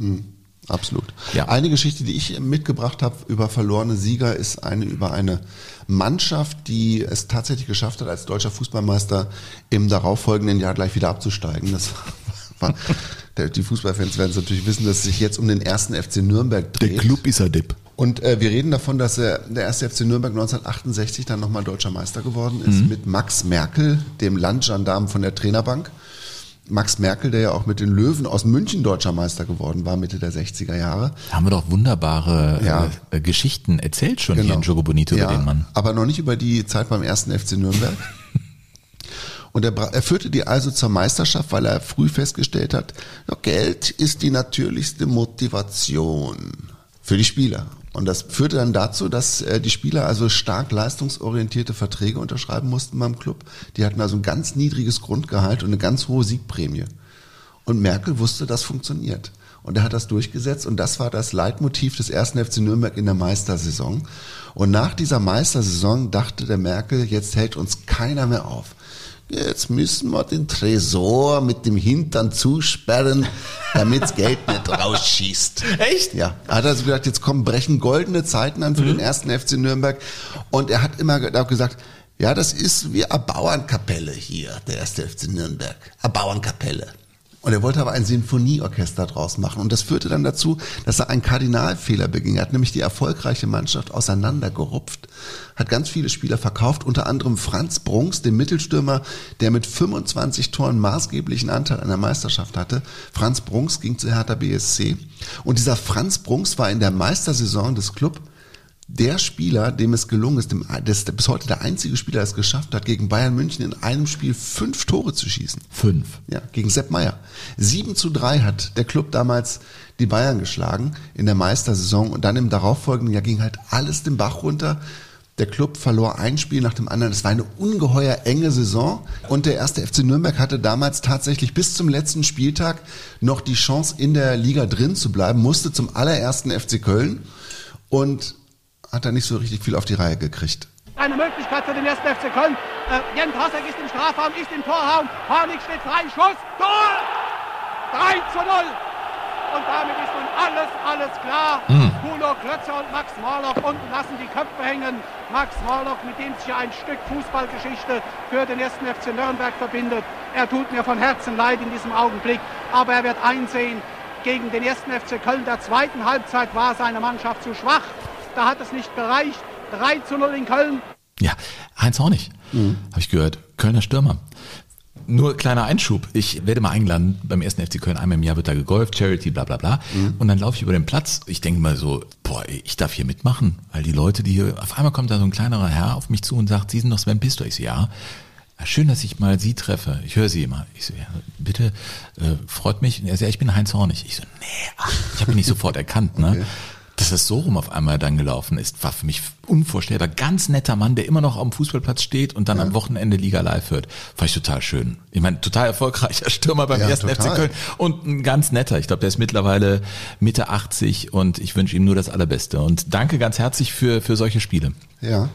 Speaker 3: Absolut.
Speaker 1: Ja.
Speaker 3: Eine Geschichte, die ich mitgebracht habe über verlorene Sieger, ist eine über eine Mannschaft, die es tatsächlich geschafft hat, als deutscher Fußballmeister im darauffolgenden Jahr gleich wieder abzusteigen. Das war Der, die Fußballfans werden es natürlich wissen, dass es sich jetzt um den ersten FC Nürnberg dreht.
Speaker 1: Der Club ist er Dipp.
Speaker 3: Und äh, wir reden davon, dass er, der erste FC Nürnberg 1968 dann nochmal deutscher Meister geworden ist mit Max Merkel, dem Landgendarm von der Trainerbank. Max Merkel, der ja auch mit den Löwen aus München deutscher Meister geworden war, Mitte der 60er Jahre.
Speaker 1: Da haben wir doch wunderbare
Speaker 3: Ja.
Speaker 1: äh, äh, Geschichten erzählt schon hier in Jogo Bonito über den Mann.
Speaker 3: Aber noch nicht über die Zeit beim ersten FC Nürnberg. Und er, er führte die also zur Meisterschaft, weil er früh festgestellt hat, ja, Geld ist die natürlichste Motivation für die Spieler. Und das führte dann dazu, dass äh, die Spieler also stark leistungsorientierte Verträge unterschreiben mussten beim Club. Die hatten also ein ganz niedriges Grundgehalt und eine ganz hohe Siegprämie. Und Merkel wusste, das funktioniert. Und er hat das durchgesetzt und das war das Leitmotiv des ersten FC Nürnberg in der Meistersaison. Und nach dieser Meistersaison dachte der Merkel, jetzt hält uns keiner mehr auf. Jetzt müssen wir den Tresor mit dem Hintern zusperren, damit's Geld nicht rausschießt.
Speaker 1: Echt?
Speaker 3: Ja, er hat also gesagt, jetzt kommen brechen goldene Zeiten an für den ersten FC Nürnberg. Und er hat immer auch gesagt, ja, das ist wie eine Bauernkapelle hier, der erste FC Nürnberg. Eine Bauernkapelle. Und er wollte aber ein Sinfonieorchester draus machen. Und das führte dann dazu, dass er einen Kardinalfehler beging. Er hat nämlich die erfolgreiche Mannschaft auseinandergerupft, hat ganz viele Spieler verkauft, unter anderem Franz Brunks, den Mittelstürmer, der mit 25 Toren maßgeblichen Anteil an der Meisterschaft hatte. Franz Brunks ging zu Hertha BSC. Und dieser Franz Brunks war in der Meistersaison des Club der Spieler, dem es gelungen ist, dem, das bis heute der einzige Spieler, der es geschafft hat, gegen Bayern München in einem Spiel fünf Tore zu schießen.
Speaker 1: Fünf.
Speaker 3: Ja, gegen Sepp Meier. 7 zu 3 hat der Club damals die Bayern geschlagen in der Meistersaison und dann im darauffolgenden Jahr ging halt alles den Bach runter. Der Club verlor ein Spiel nach dem anderen. Es war eine ungeheuer enge Saison und der erste FC Nürnberg hatte damals tatsächlich bis zum letzten Spieltag noch die Chance in der Liga drin zu bleiben, musste zum allerersten FC Köln und hat da nicht so richtig viel auf die Reihe gekriegt.
Speaker 4: Eine Möglichkeit für den ersten FC Köln. Äh, Jens Hassek ist im Strafraum, ist im Torraum. Harnik steht frei, Schuss, Tor! 3 zu 0. Und damit ist nun alles, alles klar. Kuno Klötzer und Max Morlock unten lassen die Köpfe hängen. Max Morlock, mit dem sich ein Stück Fußballgeschichte für den ersten FC Nürnberg verbindet. Er tut mir von Herzen leid in diesem Augenblick. Aber er wird einsehen, gegen den ersten FC Köln der zweiten Halbzeit war seine Mannschaft zu schwach. Da hat es nicht gereicht. 3 zu 0 in Köln.
Speaker 1: Ja, Heinz Hornig,
Speaker 3: Mhm.
Speaker 1: habe ich gehört. Kölner Stürmer. Nur kleiner Einschub. Ich werde mal eingeladen, beim ersten FC Köln einmal im Jahr wird da gegolft, Charity, bla bla bla.
Speaker 3: Mhm.
Speaker 1: Und dann laufe ich über den Platz. Ich denke mal so, boah, ich darf hier mitmachen. Weil die Leute, die hier, auf einmal kommt da so ein kleinerer Herr auf mich zu und sagt, Sie sind doch Sven Pistor. Ich so, ja. Schön, dass ich mal Sie treffe. Ich höre Sie immer. Ich so, ja, bitte, äh, freut mich. Und Er sagt, ja, ich bin Heinz Hornig. Ich so, nee, ach, ich habe ihn nicht sofort erkannt, ne? Dass das so rum auf einmal dann gelaufen ist, war für mich unvorstellbar. Ganz netter Mann, der immer noch am Fußballplatz steht und dann am Wochenende Liga live hört. Fand ich total schön. Ich meine, total erfolgreicher Stürmer beim
Speaker 3: Ja,
Speaker 1: ersten
Speaker 3: total.
Speaker 1: FC Köln und ein ganz netter. Ich glaube, der ist mittlerweile Mitte 80 und ich wünsche ihm nur das Allerbeste. Und danke ganz herzlich für, für solche Spiele.
Speaker 3: Ja.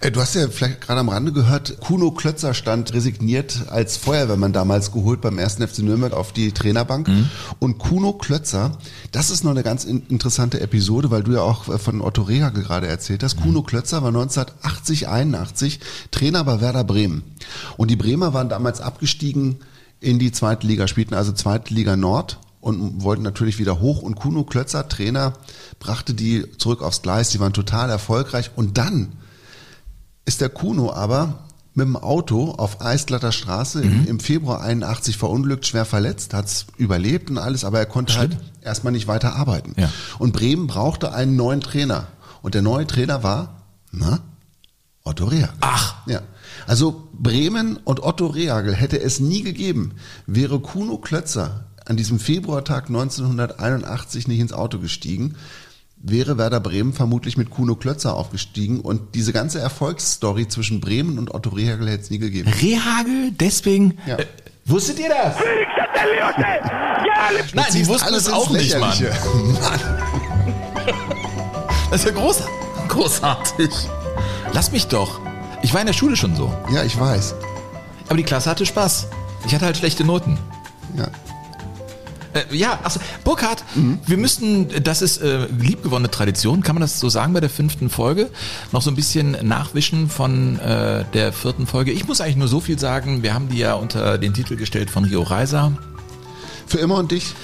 Speaker 3: Äh, Du hast ja vielleicht gerade am Rande gehört, Kuno Klötzer stand resigniert als Feuerwehrmann damals geholt beim ersten FC Nürnberg auf die Trainerbank. Und Kuno Klötzer, das ist noch eine ganz in- interessante Episode, weil du ja auch äh, von Otto Rehagel gerade erzählt hast. Kuno Klötzer war 1980, 81 Trainer bei Werder Bremen. Und die Bremer waren damals abgestiegen in die zweite Liga, spielten also zweite Liga Nord und wollten natürlich wieder hoch. Und Kuno Klötzer, Trainer, brachte die zurück aufs Gleis. Die waren total erfolgreich. Und dann ist der Kuno aber mit dem Auto auf Eisglatter Straße im, im Februar 81 verunglückt, schwer verletzt, hat's überlebt und alles, aber er konnte halt erstmal nicht weiter arbeiten.
Speaker 1: Ja.
Speaker 3: Und Bremen brauchte einen neuen Trainer. Und der neue Trainer war, na, Otto Rehagel.
Speaker 1: Ach.
Speaker 3: Ja. Also Bremen und Otto Rehagel hätte es nie gegeben, wäre Kuno Klötzer an diesem Februartag 1981 nicht ins Auto gestiegen, wäre Werder Bremen vermutlich mit Kuno Klötzer aufgestiegen und diese ganze Erfolgsstory zwischen Bremen und Otto Rehagel hätte es nie gegeben.
Speaker 1: Rehagel, deswegen.
Speaker 3: Ja.
Speaker 1: Äh, wusstet ihr das? Nein, die wussten
Speaker 3: alles
Speaker 1: es auch nicht, Mann.
Speaker 3: Lächerliche.
Speaker 1: Das ist ja groß, großartig. Lass mich doch. Ich war in der Schule schon so.
Speaker 3: Ja, ich weiß.
Speaker 1: Aber die Klasse hatte Spaß. Ich hatte halt schlechte Noten.
Speaker 3: Ja.
Speaker 1: Äh, ja, also Burkhard, wir müssten, das ist äh, liebgewonnene Tradition, kann man das so sagen bei der fünften Folge, noch so ein bisschen nachwischen von äh, der vierten Folge. Ich muss eigentlich nur so viel sagen, wir haben die ja unter den Titel gestellt von Rio Reiser.
Speaker 3: Für immer und dich?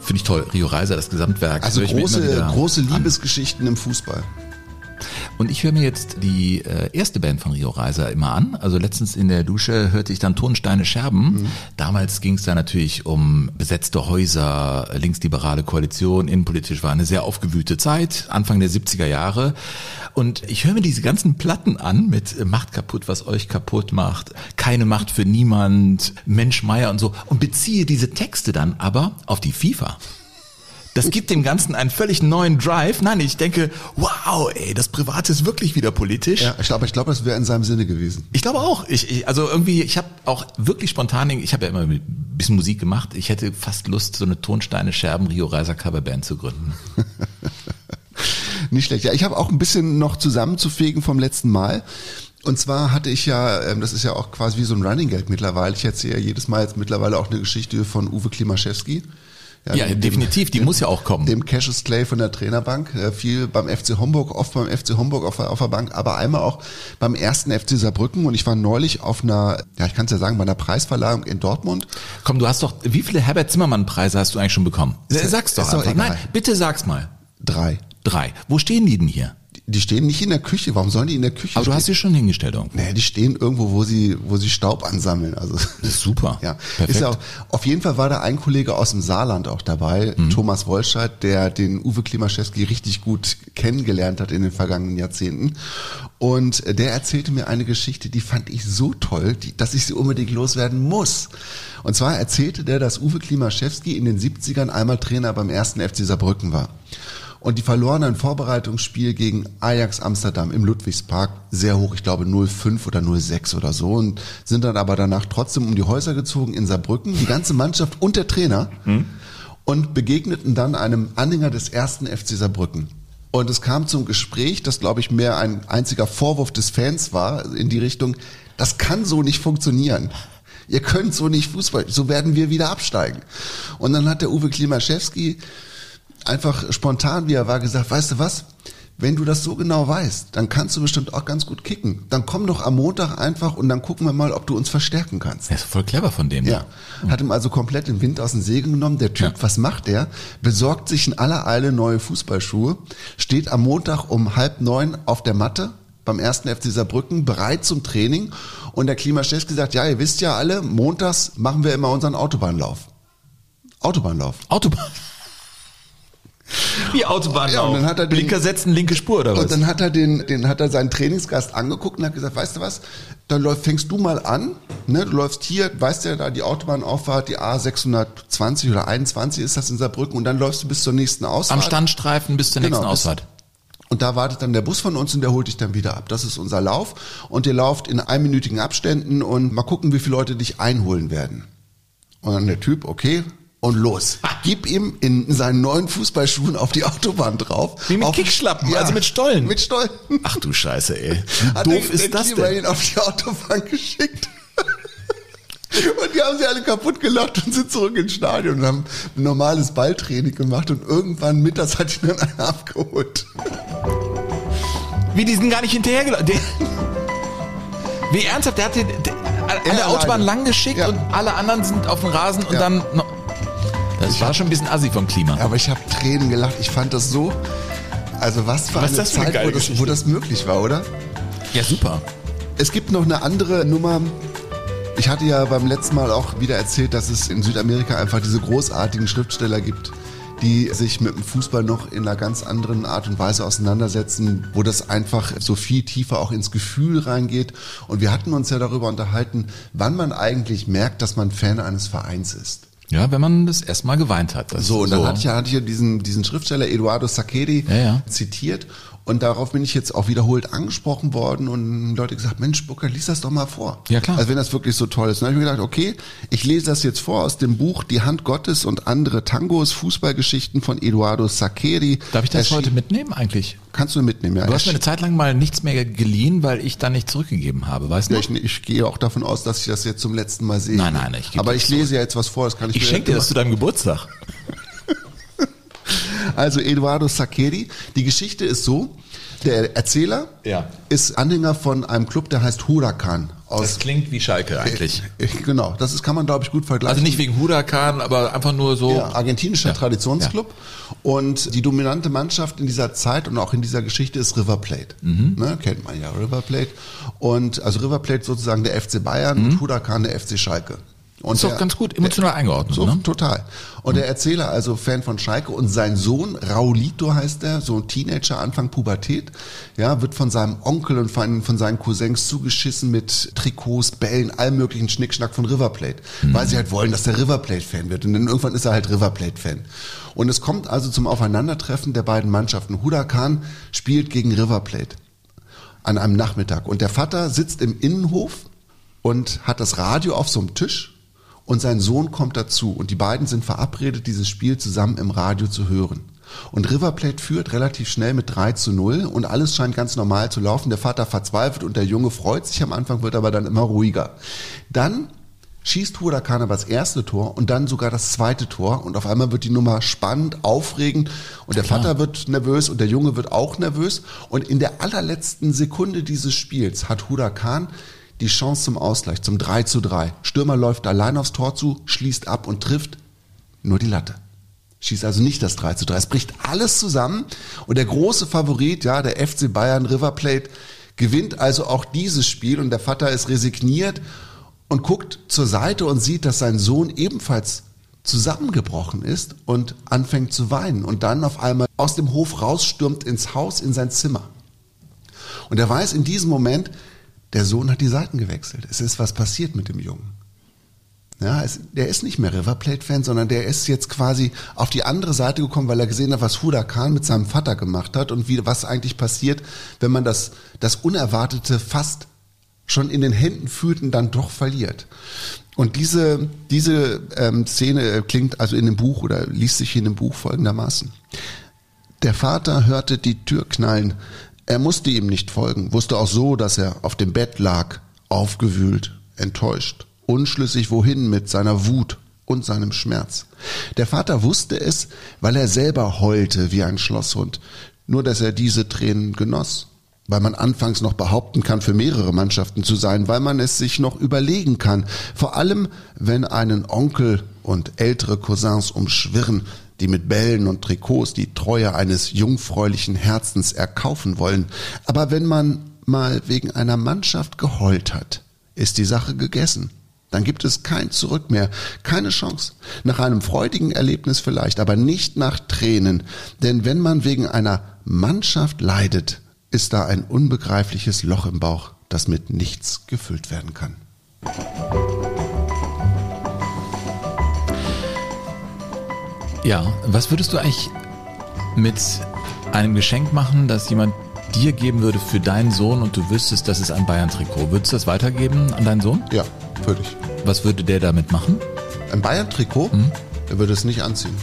Speaker 1: Finde ich toll. Rio Reiser, das Gesamtwerk.
Speaker 3: Also große, große
Speaker 1: an.
Speaker 3: Liebesgeschichten im Fußball.
Speaker 1: Und ich höre mir jetzt die äh, erste Band von Rio Reiser immer an. Also letztens in der Dusche hörte ich dann Tonsteine Scherben. Damals ging es da natürlich um besetzte Häuser, linksliberale Koalition, innenpolitisch war eine sehr aufgewühlte Zeit, Anfang der 70er Jahre. Und ich höre mir diese ganzen Platten an mit äh, Macht kaputt, was euch kaputt macht, keine Macht für niemand, Mensch Meier und so und beziehe diese Texte dann aber auf die FIFA. Das gibt dem Ganzen einen völlig neuen Drive. Nein, ich denke, wow, ey, das Private ist wirklich wieder politisch.
Speaker 3: Ja, ich glaube, ich glaube, das wäre in seinem Sinne gewesen.
Speaker 1: Ich glaube auch. Ich, ich, also irgendwie, ich habe auch wirklich spontan, ich habe ja immer ein bisschen Musik gemacht. Ich hätte fast Lust, so eine Tonsteine Scherben Rio Reiser Coverband zu gründen.
Speaker 3: Nicht schlecht. Ja, ich habe auch ein bisschen noch zusammenzufegen vom letzten Mal. Und zwar hatte ich ja, ähm, das ist ja auch quasi wie so ein Running Gag mittlerweile. Ich erzähle ja jedes Mal jetzt mittlerweile auch eine Geschichte von Uwe Klimaschewski.
Speaker 1: Ja,
Speaker 3: dem-
Speaker 1: definitiv, die muss ja auch kommen.
Speaker 3: Dem Cassius Clay von der Trainerbank, äh, viel beim FC Homburg, oft beim FC Homburg auf, der- auf der Bank, aber einmal auch beim ersten FC Saarbrücken und ich war neulich auf einer, ja ich kann es ja sagen, bei einer Preisverleihung in Dortmund.
Speaker 1: Komm, du hast doch, wie viele Herbert Zimmermann Preise hast du eigentlich schon bekommen? Sag's doch
Speaker 3: doch
Speaker 1: einfach.
Speaker 3: egal.
Speaker 1: Nein, bitte sag's mal.
Speaker 3: Drei.
Speaker 1: Drei. Wo stehen die denn hier?
Speaker 3: Die stehen nicht in der Küche. Warum sollen die in der Küche
Speaker 1: Aber du
Speaker 3: stehen?
Speaker 1: hast sie schon hingestellt irgendwo.
Speaker 3: Nee, die stehen irgendwo, wo sie, wo sie Staub ansammeln. Also
Speaker 1: Das ist super.
Speaker 3: Ja,
Speaker 1: Perfekt.
Speaker 3: ist ja auch, auf jeden Fall war da ein Kollege aus dem Saarland auch dabei,
Speaker 1: Mhm.
Speaker 3: Thomas Wolscheid, der den Uwe Klimaschewski richtig gut kennengelernt hat in den vergangenen Jahrzehnten. Und der erzählte mir eine Geschichte, die fand ich so toll, die, dass ich sie unbedingt loswerden muss. Und zwar erzählte der, dass Uwe Klimaschewski in den 70ern einmal Trainer beim ersten FC Saarbrücken war. Und die verloren ein Vorbereitungsspiel gegen Ajax Amsterdam im Ludwigspark sehr hoch, ich glaube 0,5 oder 0,6 oder so und sind dann aber danach trotzdem um die Häuser gezogen in Saarbrücken, die ganze Mannschaft und der Trainer und begegneten dann einem Anhänger des ersten FC Saarbrücken. Und es kam zum Gespräch, das glaube ich mehr ein einziger Vorwurf des Fans war, in die Richtung, das kann so nicht funktionieren. Ihr könnt so nicht Fußball, so werden wir wieder absteigen. Und dann hat der Uwe Klimaschewski einfach spontan, wie er war, gesagt, weißt du was? Wenn du das so genau weißt, dann kannst du bestimmt auch ganz gut kicken. Dann komm doch am Montag einfach und dann gucken wir mal, ob du uns verstärken kannst.
Speaker 1: Das ist voll clever von dem.
Speaker 3: Ja, hat ihm also komplett den Wind aus den Segeln genommen. Der Typ,
Speaker 1: Ja.
Speaker 3: was macht der? Besorgt sich in aller Eile neue Fußballschuhe, steht am Montag um halb neun auf der Matte beim ersten FC Saarbrücken, bereit zum Training. Und der Klimaschewski sagt, ja, ihr wisst ja alle, montags machen wir immer unseren Autobahnlauf. Autobahnlauf.
Speaker 1: Autobahn. Wie Autobahn
Speaker 3: Ja, und dann hat er den-
Speaker 1: Blinker setzen, linke Spur oder was?
Speaker 3: Und dann hat er den, den hat er seinen Trainingsgast angeguckt und hat gesagt, weißt du was, dann läuft, fängst du mal an, ne, du läufst hier, weißt ja, da die Autobahnauffahrt, die A620 oder 21 ist das in Saarbrücken und dann läufst du bis zur nächsten Ausfahrt.
Speaker 1: Am Standstreifen bis zur nächsten
Speaker 3: Genau, bis-
Speaker 1: Ausfahrt.
Speaker 3: Und da wartet dann der Bus von uns und der holt dich dann wieder ab. Das ist unser Lauf und ihr lauft in einminütigen Abständen und mal gucken, wie viele Leute dich einholen werden. Und dann der Typ, okay, und los. Gib ihm in seinen neuen Fußballschuhen auf die Autobahn drauf.
Speaker 1: Wie mit
Speaker 3: auf,
Speaker 1: Kickschlappen, also mit Stollen.
Speaker 3: Mit Stollen.
Speaker 1: Ach du Scheiße, ey.
Speaker 3: Hat
Speaker 1: Wie doof
Speaker 3: der
Speaker 1: ist das
Speaker 3: Klima
Speaker 1: denn?
Speaker 3: ihn auf die Autobahn geschickt. Und die haben sie alle kaputt gelacht und sind zurück ins Stadion und haben ein normales Balltraining gemacht und irgendwann mittags hat ihn dann einer abgeholt.
Speaker 1: Wie, die sind gar nicht hinterhergelaufen. Wie ernsthaft, der hat den der, an
Speaker 3: Er
Speaker 1: der Autobahn lang geschickt
Speaker 3: Ja.
Speaker 1: und alle anderen sind auf dem Rasen und
Speaker 3: Ja.
Speaker 1: dann... Das war schon ein bisschen assi vom Klima.
Speaker 3: Aber ich habe Tränen gelacht. Ich fand das so. Also was für
Speaker 1: Was
Speaker 3: eine
Speaker 1: eine
Speaker 3: Zeit,
Speaker 1: geile
Speaker 3: wo, das, wo das möglich war, oder?
Speaker 1: Ja, super.
Speaker 3: Es gibt noch eine andere Nummer. Ich hatte ja beim letzten Mal auch wieder erzählt, dass es in Südamerika einfach diese großartigen Schriftsteller gibt, die sich mit dem Fußball noch in einer ganz anderen Art und Weise auseinandersetzen, wo das einfach so viel tiefer auch ins Gefühl reingeht. Und wir hatten uns ja darüber unterhalten, wann man eigentlich merkt, dass man Fan eines Vereins ist.
Speaker 1: Ja, wenn man das erstmal geweint hat.
Speaker 3: So, und dann
Speaker 1: so.
Speaker 3: hatte ich ja, hatte ich ja diesen, diesen Schriftsteller Eduardo Saccheri
Speaker 1: Ja, ja.
Speaker 3: zitiert. Und darauf bin ich jetzt auch wiederholt angesprochen worden und Leute gesagt, Mensch, Burkhard, lies das doch mal vor.
Speaker 1: Ja, klar.
Speaker 3: Also wenn das wirklich so toll ist. Und dann habe ich mir gedacht, okay, ich lese das jetzt vor aus dem Buch Die Hand Gottes und andere Tangos, Fußballgeschichten von Eduardo Saccheri.
Speaker 1: Darf ich das
Speaker 3: Erschien-
Speaker 1: heute mitnehmen eigentlich?
Speaker 3: Kannst du mitnehmen, ja.
Speaker 1: Du hast mir eine Zeit lang mal nichts mehr geliehen, weil ich dann nicht zurückgegeben habe, weißt du?
Speaker 3: ja, ich, ich gehe auch davon aus, dass ich das jetzt zum letzten Mal sehe.
Speaker 1: Nein, nein, ich
Speaker 3: Aber ich lese ja jetzt was vor, das kann ich,
Speaker 1: Ich
Speaker 3: mir
Speaker 1: schenke dir das zu deinem Geburtstag.
Speaker 3: Also Eduardo Saccheri. Die Geschichte ist so, der Erzähler
Speaker 1: Ja.
Speaker 3: ist Anhänger von einem Club, der heißt Huracan aus.
Speaker 1: Das klingt wie Schalke eigentlich.
Speaker 3: Genau, das ist, kann man glaube ich gut vergleichen.
Speaker 1: Also nicht wegen Huracan, aber einfach nur so.
Speaker 3: Ja, argentinischer
Speaker 1: Ja.
Speaker 3: Traditionsclub. Und die dominante Mannschaft in dieser Zeit und auch in dieser Geschichte ist River Plate.
Speaker 1: Mhm.
Speaker 3: Ne, kennt man ja, River Plate. Und also River Plate sozusagen der FC Bayern und Huracan der FC Schalke. Und
Speaker 1: Mhm. Ist doch
Speaker 3: der-
Speaker 1: ganz gut emotional eingeordnet,
Speaker 3: So,
Speaker 1: ne?
Speaker 3: total. Und der Erzähler, also Fan von Schalke und sein Sohn, Raulito heißt er, so ein Teenager, Anfang Pubertät, ja, wird von seinem Onkel und von, von seinen Cousins zugeschissen mit Trikots, Bällen, allem möglichen Schnickschnack von River Plate, weil sie halt wollen, dass der River Plate Fan wird. Und dann irgendwann ist er halt River Plate Fan. Und es kommt also zum Aufeinandertreffen der beiden Mannschaften. Huracan spielt gegen River Plate an einem Nachmittag. Und der Vater sitzt im Innenhof und hat das Radio auf so einem Tisch und sein Sohn kommt dazu. Und die beiden sind verabredet, dieses Spiel zusammen im Radio zu hören. Und River Plate führt relativ schnell mit 3 zu 0 und alles scheint ganz normal zu laufen. Der Vater verzweifelt und der Junge freut sich. Am Anfang, wird aber dann immer ruhiger. Dann schießt Huracan aber das erste Tor und dann sogar das zweite Tor. Und auf einmal wird die Nummer spannend, aufregend. Und der Vater wird nervös und der Junge wird auch nervös. Und in der allerletzten Sekunde dieses Spiels hat Huracan die Chance zum Ausgleich, zum 3 zu 3. Stürmer läuft allein aufs Tor zu, schließt ab und trifft nur die Latte. Schießt also nicht das 3 zu 3. Es bricht alles zusammen und der große Favorit, ja, der FC Bayern River Plate, gewinnt also auch dieses Spiel und der Vater ist resigniert und guckt zur Seite und sieht, dass sein Sohn ebenfalls zusammengebrochen ist und anfängt zu weinen und dann auf einmal aus dem Hof rausstürmt ins Haus, in sein Zimmer. Und er weiß in diesem Moment, der Sohn hat die Seiten gewechselt. Es ist was passiert mit dem Jungen. Ja, es, der ist nicht mehr River Plate-Fan, sondern der ist jetzt quasi auf die andere Seite gekommen, weil er gesehen hat, was Huda Khan mit seinem Vater gemacht hat und wie, was eigentlich passiert, wenn man das, das Unerwartete fast schon in den Händen fühlt und dann doch verliert. Und diese, diese ähm, Szene klingt also in dem Buch oder liest sich in dem Buch folgendermaßen. Der Vater hörte die Tür knallen. Er musste ihm nicht folgen, wusste auch so, dass er auf dem Bett lag, aufgewühlt, enttäuscht, unschlüssig wohin mit seiner Wut und seinem Schmerz. Der Vater wusste es, weil er selber heulte wie ein Schlosshund, nur dass er diese Tränen genoss weil man anfangs noch behaupten kann, für mehrere Mannschaften zu sein, weil man es sich noch überlegen kann, vor allem wenn einen Onkel und ältere Cousins umschwirren, die mit Bällen und Trikots die Treue eines jungfräulichen Herzens erkaufen wollen. Aber wenn man mal wegen einer Mannschaft geheult hat, ist die Sache gegessen. Dann gibt es kein Zurück mehr, keine Chance. Nach einem freudigen Erlebnis vielleicht, aber nicht nach Tränen. Denn wenn man wegen einer Mannschaft leidet, ist da ein unbegreifliches Loch im Bauch, das mit nichts gefüllt werden kann.
Speaker 1: Ja, was würdest du eigentlich mit einem Geschenk machen, das jemand dir geben würde für deinen Sohn und du wüsstest, das ist ein Bayern-Trikot? Würdest du das weitergeben an deinen Sohn?
Speaker 3: Ja, würde ich.
Speaker 1: Was würde der damit machen?
Speaker 3: Ein Bayern-Trikot, der würde es nicht anziehen.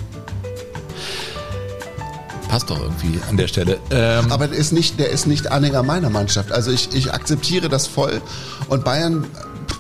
Speaker 1: Passt doch irgendwie an der Stelle. Ähm,
Speaker 3: Aber der ist nicht, der ist nicht Anhänger meiner Mannschaft. Also ich, ich akzeptiere das voll. Und Bayern,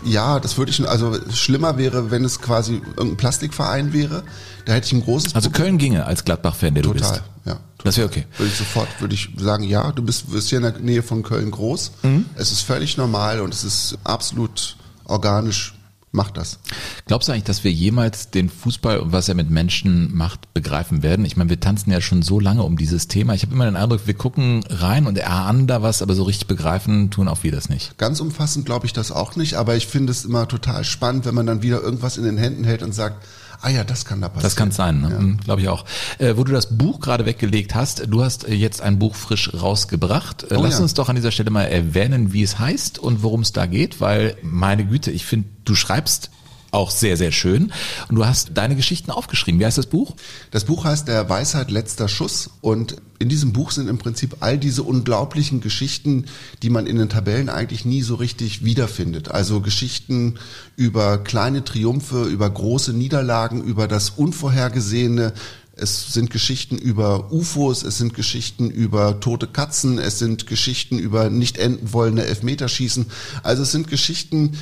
Speaker 3: ja, das würde ich, also schlimmer wäre, wenn es quasi irgendein Plastikverein wäre. Da hätte ich ein großes
Speaker 1: also Köln ginge als Gladbach-Fan, der du
Speaker 3: Total,
Speaker 1: bist.
Speaker 3: ja.
Speaker 1: Das wäre okay.
Speaker 3: Würde ich sofort, würde ich sagen, ja, du bist, wirst hier in der Nähe von Köln groß.
Speaker 1: Mhm.
Speaker 3: Es ist völlig normal und es ist absolut organisch. Mach das.
Speaker 1: Glaubst du eigentlich, dass wir jemals den Fußball und was er mit Menschen macht, begreifen werden? Ich meine, wir tanzen ja schon so lange um dieses Thema. Ich habe immer den Eindruck, wir gucken rein und erahnen da was, aber so richtig begreifen tun auch wir das nicht.
Speaker 3: Ganz umfassend glaube ich das auch nicht, aber ich finde es immer total spannend, wenn man dann wieder irgendwas in den Händen hält und sagt, ah ja, das kann da passieren.
Speaker 1: Das kann sein, ne?
Speaker 3: Ja.
Speaker 1: Mhm, glaube ich auch. Äh, wo du das Buch gerade weggelegt hast, du hast äh, jetzt ein Buch frisch rausgebracht. Äh,
Speaker 3: Oh
Speaker 1: Lass
Speaker 3: ja.
Speaker 1: uns doch an dieser Stelle mal erwähnen, wie es heißt und worum es da geht, weil meine Güte, ich finde, du schreibst auch sehr, sehr schön und du hast deine Geschichten aufgeschrieben. Wie heißt das Buch?
Speaker 3: Das Buch heißt Der Weisheit letzter Schuss und in diesem Buch sind im Prinzip all diese unglaublichen Geschichten, die man in den Tabellen eigentlich nie so richtig wiederfindet. Also Geschichten über kleine Triumphe, über große Niederlagen, über das Unvorhergesehene. Es sind Geschichten über UFOs, es sind Geschichten über tote Katzen, es sind Geschichten über nicht enden wollende Elfmeterschießen. Also es sind Geschichten,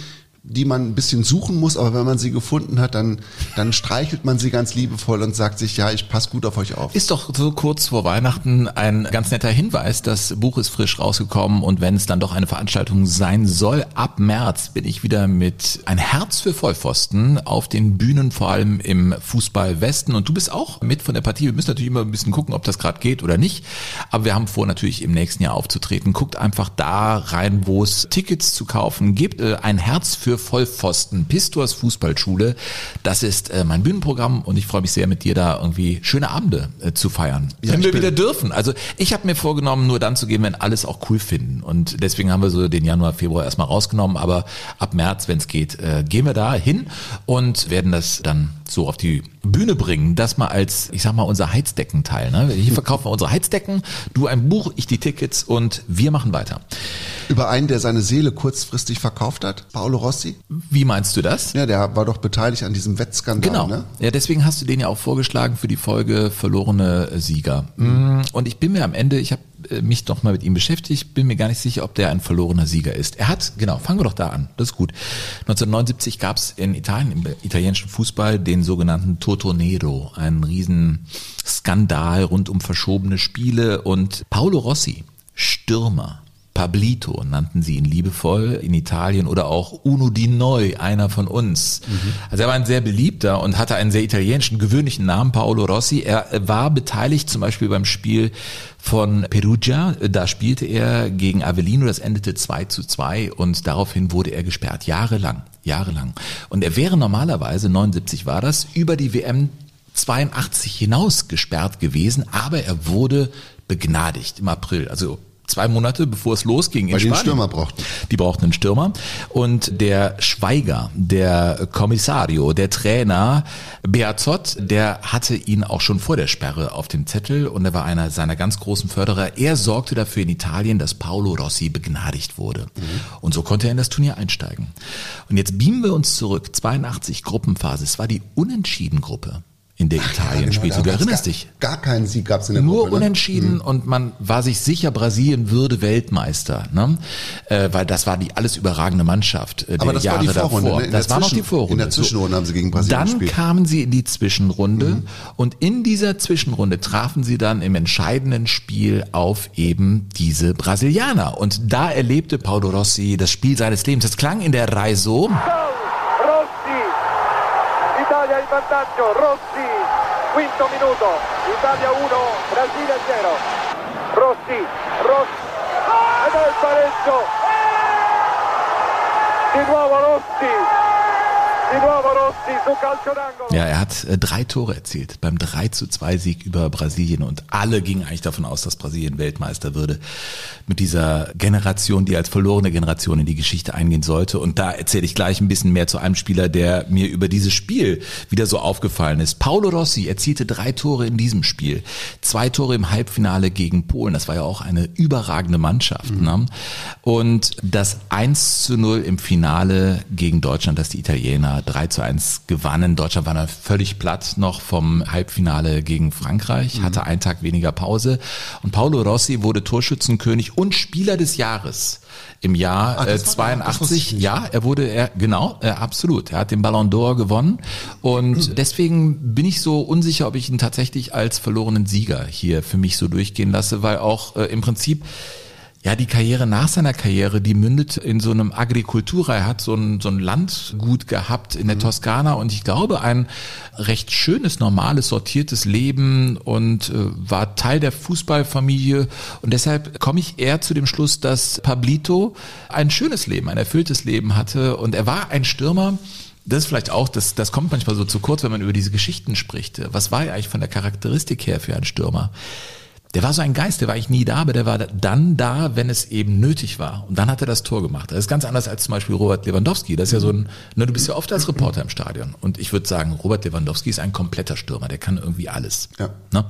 Speaker 3: die man ein bisschen suchen muss, aber wenn man sie gefunden hat, dann, dann streichelt man sie ganz liebevoll und sagt sich, ja, ich passe gut auf euch auf.
Speaker 1: Ist doch so kurz vor Weihnachten ein ganz netter Hinweis. Das Buch ist frisch rausgekommen und wenn es dann doch eine Veranstaltung sein soll, ab März bin ich wieder mit ein Herz für Vollpfosten auf den Bühnen, vor allem im Fußball Westen. Und du bist auch mit von der Partie. Wir müssen natürlich immer ein bisschen gucken, ob das gerade geht oder nicht. Aber wir haben vor, natürlich im nächsten Jahr aufzutreten. Guckt einfach da rein, wo es Tickets zu kaufen gibt. Äh, ein Herz für Vollpfosten, Pistors Fußballschule. Das ist äh, mein Bühnenprogramm und ich freue mich sehr mit dir da irgendwie schöne Abende äh, zu feiern.
Speaker 3: Ja,
Speaker 1: wenn wir
Speaker 3: bin-
Speaker 1: wieder dürfen. Also ich habe mir vorgenommen, nur dann zu gehen, wenn alles auch cool finden. Und deswegen haben wir so den Januar, Februar erstmal rausgenommen. Aber ab März, wenn es geht, äh, gehen wir da hin und werden das dann so auf die Bühne bringen. Das mal als, ich sag mal, unser Heizdeckenteil. Ne? Hier verkaufen wir unsere Heizdecken, du ein Buch, ich die Tickets und wir machen weiter.
Speaker 3: Über einen, der seine Seele kurzfristig verkauft hat, Paolo Rossi.
Speaker 1: Wie meinst du das?
Speaker 3: Ja, der war doch beteiligt an diesem Wettskandal.
Speaker 1: Genau.
Speaker 3: Ne?
Speaker 1: Ja, deswegen hast du den ja auch vorgeschlagen für die Folge verlorene Sieger. Mm, Und ich bin mir am Ende, ich habe äh, mich doch mal mit ihm beschäftigt, bin mir gar nicht sicher, ob der ein verlorener Sieger ist. Er hat, genau, fangen wir doch da an, das ist gut. 1979 gab es in Italien, im italienischen Fußball, den sogenannten Toto Nero, einen riesen Skandal rund um verschobene Spiele und Paolo Rossi, Stürmer, Pablito nannten sie ihn liebevoll in Italien oder auch Uno di Noi, einer von uns. Also er war ein sehr beliebter und hatte einen sehr italienischen, gewöhnlichen Namen, Paolo Rossi. Er war beteiligt zum Beispiel beim Spiel von Perugia. Da spielte er gegen Avellino, das endete 2 zu 2 und daraufhin wurde er gesperrt, jahrelang, jahrelang. Und er wäre normalerweise, 79 war das, über die WM 82 hinaus gesperrt gewesen, aber er wurde begnadigt im April, also zwei Monate bevor es losging in
Speaker 3: Weil die einen. Stürmer brauchten.
Speaker 1: Die brauchten einen Stürmer. Und der Schweiger, der Kommissario, der Trainer Beazot, der hatte ihn auch schon vor der Sperre auf dem Zettel und er war einer seiner ganz großen Förderer. Er sorgte dafür in Italien, dass Paolo Rossi begnadigt wurde. Und so konnte er in das Turnier einsteigen. Und jetzt beamen wir uns zurück. 82 Gruppenphase. Es war die Unentschieden-Gruppe, in der Italien
Speaker 3: genau,
Speaker 1: spielte. Du erinnerst
Speaker 3: gar,
Speaker 1: dich.
Speaker 3: Gar keinen Sieg gab's in der
Speaker 1: Nur
Speaker 3: Gruppe. ne?
Speaker 1: unentschieden und man war sich sicher, Brasilien würde Weltmeister, ne? äh, weil das war die alles überragende Mannschaft äh, der
Speaker 3: Aber das war
Speaker 1: Jahre
Speaker 3: die Vorrunde,
Speaker 1: davor.
Speaker 3: ne?
Speaker 1: Das war noch die Vorrunde.
Speaker 3: in der Zwischenrunde haben sie gegen Brasilien
Speaker 1: Dann
Speaker 3: gespielt. Mhm.
Speaker 1: kamen sie in die Zwischenrunde und in dieser Zwischenrunde trafen sie dann im entscheidenden Spiel auf eben diese Brasilianer. Und da erlebte Paulo Rossi das Spiel seines Lebens. Das klang in der Reihe so.
Speaker 4: Italia in vantaggio, Rossi, quinto minuto, Italia 1, Brasile 0. Rossi, Rossi, ed è il pareggio. Di nuovo Rossi,
Speaker 1: Ja, er hat äh, drei Tore erzielt beim 3 zu 2 Sieg über Brasilien und alle gingen eigentlich davon aus, dass Brasilien Weltmeister würde. Mit dieser Generation, die als verlorene Generation in die Geschichte eingehen sollte. Und da erzähle ich gleich ein bisschen mehr zu einem Spieler, der mir über dieses Spiel wieder so aufgefallen ist. Paolo Rossi erzielte drei Tore in diesem Spiel. Zwei Tore im Halbfinale gegen Polen. Das war ja auch eine überragende Mannschaft. Ne? Und das 1 zu 0 im Finale gegen Deutschland, das die Italiener 3 zu 1 gewannen. Deutschland war dann völlig platt noch vom Halbfinale gegen Frankreich, hatte einen Tag weniger Pause. Und Paolo Rossi wurde Torschützenkönig und Spieler des Jahres im Jahr
Speaker 3: Ah,
Speaker 1: äh,
Speaker 3: das war- das wusste ich
Speaker 1: 82.
Speaker 3: nicht.
Speaker 1: Ja, er wurde, er, genau, äh, absolut. Er hat den Ballon d'Or gewonnen. Und deswegen bin ich so unsicher, ob ich ihn tatsächlich als verlorenen Sieger hier für mich so durchgehen lasse, weil auch äh, im Prinzip ja, die Karriere nach seiner Karriere, die mündet in so einem Agrikultura. Er hat so ein, so ein Landgut gehabt in der Toskana und ich glaube ein recht schönes, normales, sortiertes Leben und äh, war Teil der Fußballfamilie. Und deshalb komme ich eher zu dem Schluss, dass Pablito ein schönes Leben, ein erfülltes Leben hatte und er war ein Stürmer, das ist vielleicht auch, das, das kommt manchmal so zu kurz, wenn man über diese Geschichten spricht. Was war er eigentlich von der Charakteristik her für ein Stürmer? Der war so ein Geist, der war eigentlich nie da, aber der war dann da, wenn es eben nötig war. Und dann hat er das Tor gemacht. Das ist ganz anders als zum Beispiel Robert Lewandowski. Das ist ja so ein, ne, du bist ja oft als Reporter im Stadion. Und ich würde sagen, Robert Lewandowski ist ein kompletter Stürmer, der kann irgendwie alles.
Speaker 3: Ja.
Speaker 1: Ne?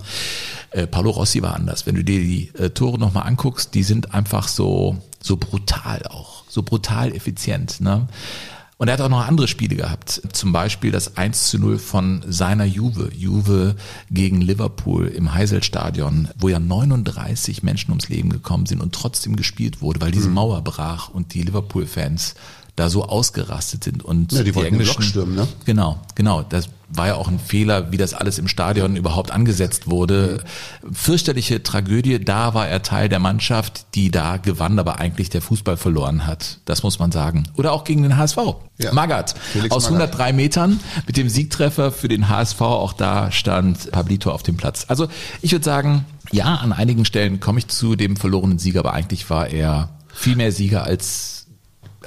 Speaker 1: Äh, Paulo Rossi war anders. Wenn du dir die äh, Tore nochmal anguckst, die sind einfach so, so brutal auch. So brutal effizient. Ne? Und er hat auch noch andere Spiele gehabt. Zum Beispiel das 1 zu 0 von seiner Juve. Juve gegen Liverpool im Heysel-Stadion, wo ja 39 Menschen ums Leben gekommen sind und trotzdem gespielt wurde, weil diese Mauer brach und die Liverpool-Fans da so ausgerastet sind und
Speaker 3: Ja, die wollten Block stürmen, ne?
Speaker 1: Genau, genau. Das war ja auch ein Fehler, wie das alles im Stadion überhaupt angesetzt wurde. Fürchterliche Tragödie. Da war er Teil der Mannschaft, die da gewann, aber eigentlich der Fußball verloren hat. Das muss man sagen. Oder auch gegen den HSV.
Speaker 3: Ja.
Speaker 1: Magath
Speaker 3: Felix
Speaker 1: aus
Speaker 3: Magath.
Speaker 1: 103 Metern mit dem Siegtreffer für den HSV. Auch da stand Pablito auf dem Platz. Also ich würde sagen, ja, an einigen Stellen komme ich zu dem verlorenen Sieger, aber eigentlich war er viel mehr Sieger als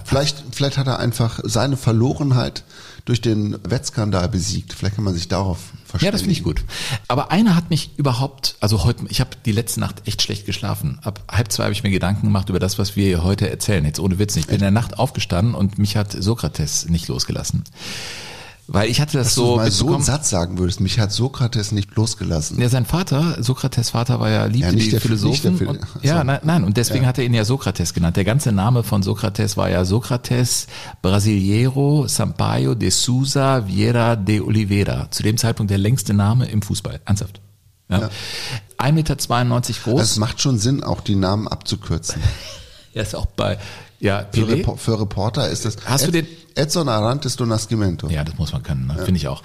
Speaker 3: Vielleicht, vielleicht hat er einfach seine Verlorenheit durch den Wettskandal besiegt. Vielleicht kann man sich darauf verständigen.
Speaker 1: Ja, das finde ich gut. Aber einer hat mich überhaupt, also heute, ich habe die letzte Nacht echt schlecht geschlafen. Ab halb zwei habe ich mir Gedanken gemacht über das, was wir hier heute erzählen. Jetzt ohne Witz. nicht. Ich bin in der Nacht aufgestanden und mich hat Sokrates nicht losgelassen. Weil ich hatte das
Speaker 3: Dass
Speaker 1: so
Speaker 3: du mal so einen Satz sagen würdest. Mich hat Sokrates nicht losgelassen.
Speaker 1: Ja, sein Vater, Sokrates Vater war ja liebte
Speaker 3: Ja, nicht der-
Speaker 1: Philosophen.
Speaker 3: nicht der Phil-
Speaker 1: und, ja, nein, nein, und deswegen
Speaker 3: Ja.
Speaker 1: hat er ihn ja Sokrates genannt. Der ganze Name von Sokrates war ja Sokrates Brasileiro Sampaio de Souza Vieira de Oliveira. Zu dem Zeitpunkt der längste Name im Fußball. Ernsthaft. Ja. 1,92 Meter groß.
Speaker 3: Es macht schon Sinn, auch die Namen abzukürzen.
Speaker 1: er ist auch bei, ja,
Speaker 3: Für. Repo für Reporter ist das
Speaker 1: Hast du den-
Speaker 3: Edson Arantes do Nascimento.
Speaker 1: Ja, das muss man können, ne? finde ich auch.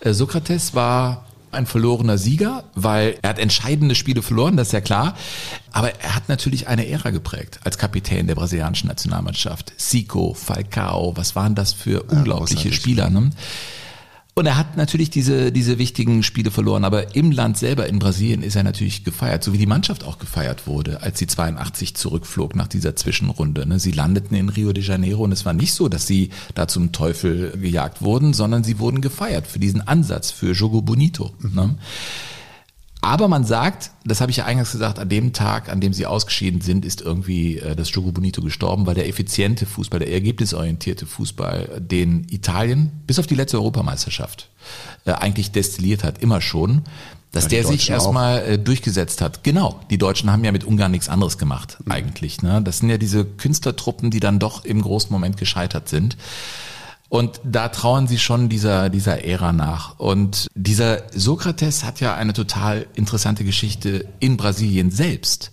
Speaker 1: Äh, Sokrates war ein verlorener Sieger, weil er hat entscheidende Spiele verloren, das ist ja klar. Aber er hat natürlich eine Ära geprägt als Kapitän der brasilianischen Nationalmannschaft. Zico, Falcao, was waren das für unglaubliche
Speaker 3: großartig.
Speaker 1: Spieler? Ne? Und er hat natürlich diese, diese wichtigen Spiele verloren, aber im Land selber, in Brasilien, ist er natürlich gefeiert, so wie die Mannschaft auch gefeiert wurde, als sie 82 zurückflog nach dieser Zwischenrunde. ne? Sie landeten in Rio de Janeiro und es war nicht so, dass sie da zum Teufel gejagt wurden, sondern sie wurden gefeiert für diesen Ansatz, für Jogo Bonito. Ne? Aber man sagt, das habe ich ja eingangs gesagt, an dem Tag, an dem sie ausgeschieden sind, ist irgendwie äh, das Jogo Bonito gestorben, weil der effiziente Fußball, der ergebnisorientierte Fußball, den Italien bis auf die letzte Europameisterschaft äh, eigentlich destilliert hat, immer schon, dass
Speaker 3: Ja,
Speaker 1: der sich
Speaker 3: Deutschen
Speaker 1: erstmal äh, durchgesetzt hat. Genau, die Deutschen haben ja mit Ungarn nichts anderes gemacht eigentlich. Ne? Das sind ja diese Künstlertruppen, die dann doch im großen Moment gescheitert sind. Und da trauern sie schon dieser, dieser Ära nach. Und dieser Sokrates hat ja eine total interessante Geschichte in Brasilien selbst.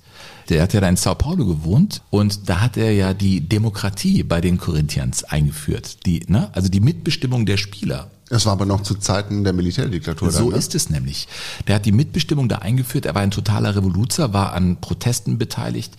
Speaker 1: Der hat ja da in Sao Paulo gewohnt und da hat er ja die Demokratie bei den Corinthians eingeführt. Die, ne? Also die Mitbestimmung der Spieler.
Speaker 3: Das war aber noch zu Zeiten der Militärdiktatur.
Speaker 1: So
Speaker 3: dann, ne?
Speaker 1: ist es nämlich. Der hat die Mitbestimmung da eingeführt. Er war ein totaler Revoluzer, war an Protesten beteiligt,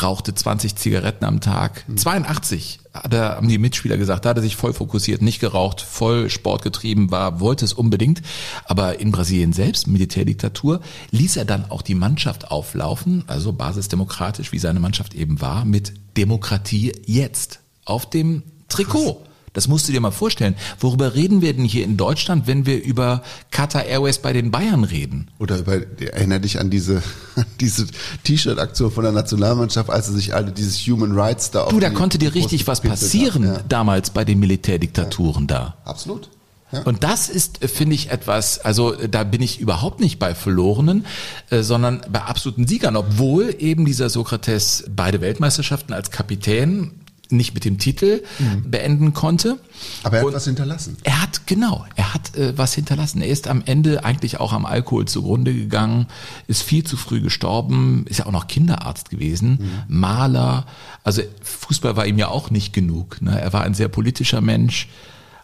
Speaker 1: rauchte 20 Zigaretten am Tag. 82 hat er, haben die Mitspieler gesagt, da hat er sich voll fokussiert, nicht geraucht, voll Sport getrieben war, wollte es unbedingt. Aber in Brasilien selbst, Militärdiktatur, ließ er dann auch die Mannschaft auflaufen, also basisdemokratisch, wie seine Mannschaft eben war, mit Demokratie jetzt auf dem Trikot. Das musst du dir mal vorstellen. Worüber reden wir denn hier in Deutschland, wenn wir über Qatar Airways bei den Bayern reden?
Speaker 3: Oder über, erinnere dich an diese, diese T-Shirt-Aktion von der Nationalmannschaft, als sie sich alle dieses Human Rights da auf
Speaker 1: Du, da konnte dir richtig was passieren.
Speaker 3: Ja,
Speaker 1: damals bei den Militärdiktaturen da.
Speaker 3: absolut. Ja.
Speaker 1: Und das ist, äh, finde ich, etwas, also äh, da bin ich überhaupt nicht bei Verlorenen, äh, sondern bei absoluten Siegern, obwohl eben dieser Sokrates beide Weltmeisterschaften als Kapitän nicht mit dem Titel beenden konnte.
Speaker 3: Aber er hat
Speaker 1: Und-
Speaker 3: was hinterlassen.
Speaker 1: Er hat, genau, er hat äh, was hinterlassen. Er ist am Ende eigentlich auch am Alkohol zugrunde gegangen, ist viel zu früh gestorben, ist ja auch noch Kinderarzt gewesen, Maler. Also Fußball war ihm ja auch nicht genug. Ne? Er war ein sehr politischer Mensch,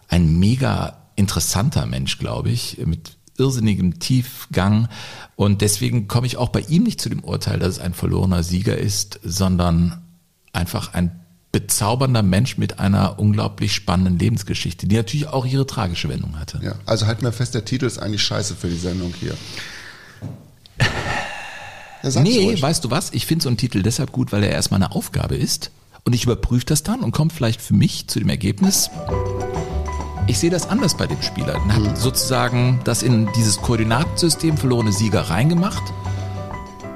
Speaker 1: ein mega interessanter Mensch, glaube ich, mit irrsinnigem Tiefgang. Und deswegen komme ich auch bei ihm nicht zu dem Urteil, dass es ein verlorener Sieger ist, sondern einfach ein bezaubernder Mensch mit einer unglaublich spannenden Lebensgeschichte, die natürlich auch ihre tragische Wendung hatte.
Speaker 3: Ja, also halten wir fest, der Titel ist eigentlich scheiße für die Sendung hier. Ja,
Speaker 1: nee,
Speaker 3: ruhig.
Speaker 1: weißt du was? Ich finde so einen Titel deshalb gut, weil er erstmal eine Aufgabe ist und ich überprüfe das dann und komme vielleicht für mich zu dem Ergebnis, ich sehe das anders bei dem Spieler. Er hat sozusagen das in dieses Koordinatensystem verlorene Sieger reingemacht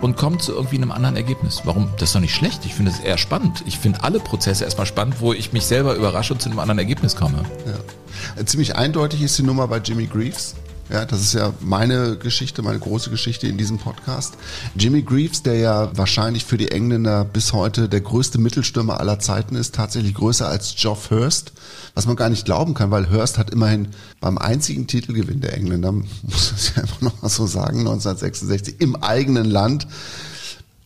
Speaker 1: und kommt zu irgendwie einem anderen Ergebnis. Warum? Das ist doch nicht schlecht. Ich finde es eher spannend. Ich finde alle Prozesse erstmal spannend, wo ich mich selber überrasche und zu einem anderen Ergebnis komme.
Speaker 3: Ja. Ziemlich eindeutig ist die Nummer bei Jimmy Greaves. Ja, das ist ja meine Geschichte, meine große Geschichte in diesem Podcast. Jimmy Greaves, der ja wahrscheinlich für die Engländer bis heute der größte Mittelstürmer aller Zeiten ist, tatsächlich größer als Geoff Hurst, was man gar nicht glauben kann, weil Hurst hat immerhin beim einzigen Titelgewinn der Engländer, muss das ja immer noch mal so sagen, 1966 im eigenen Land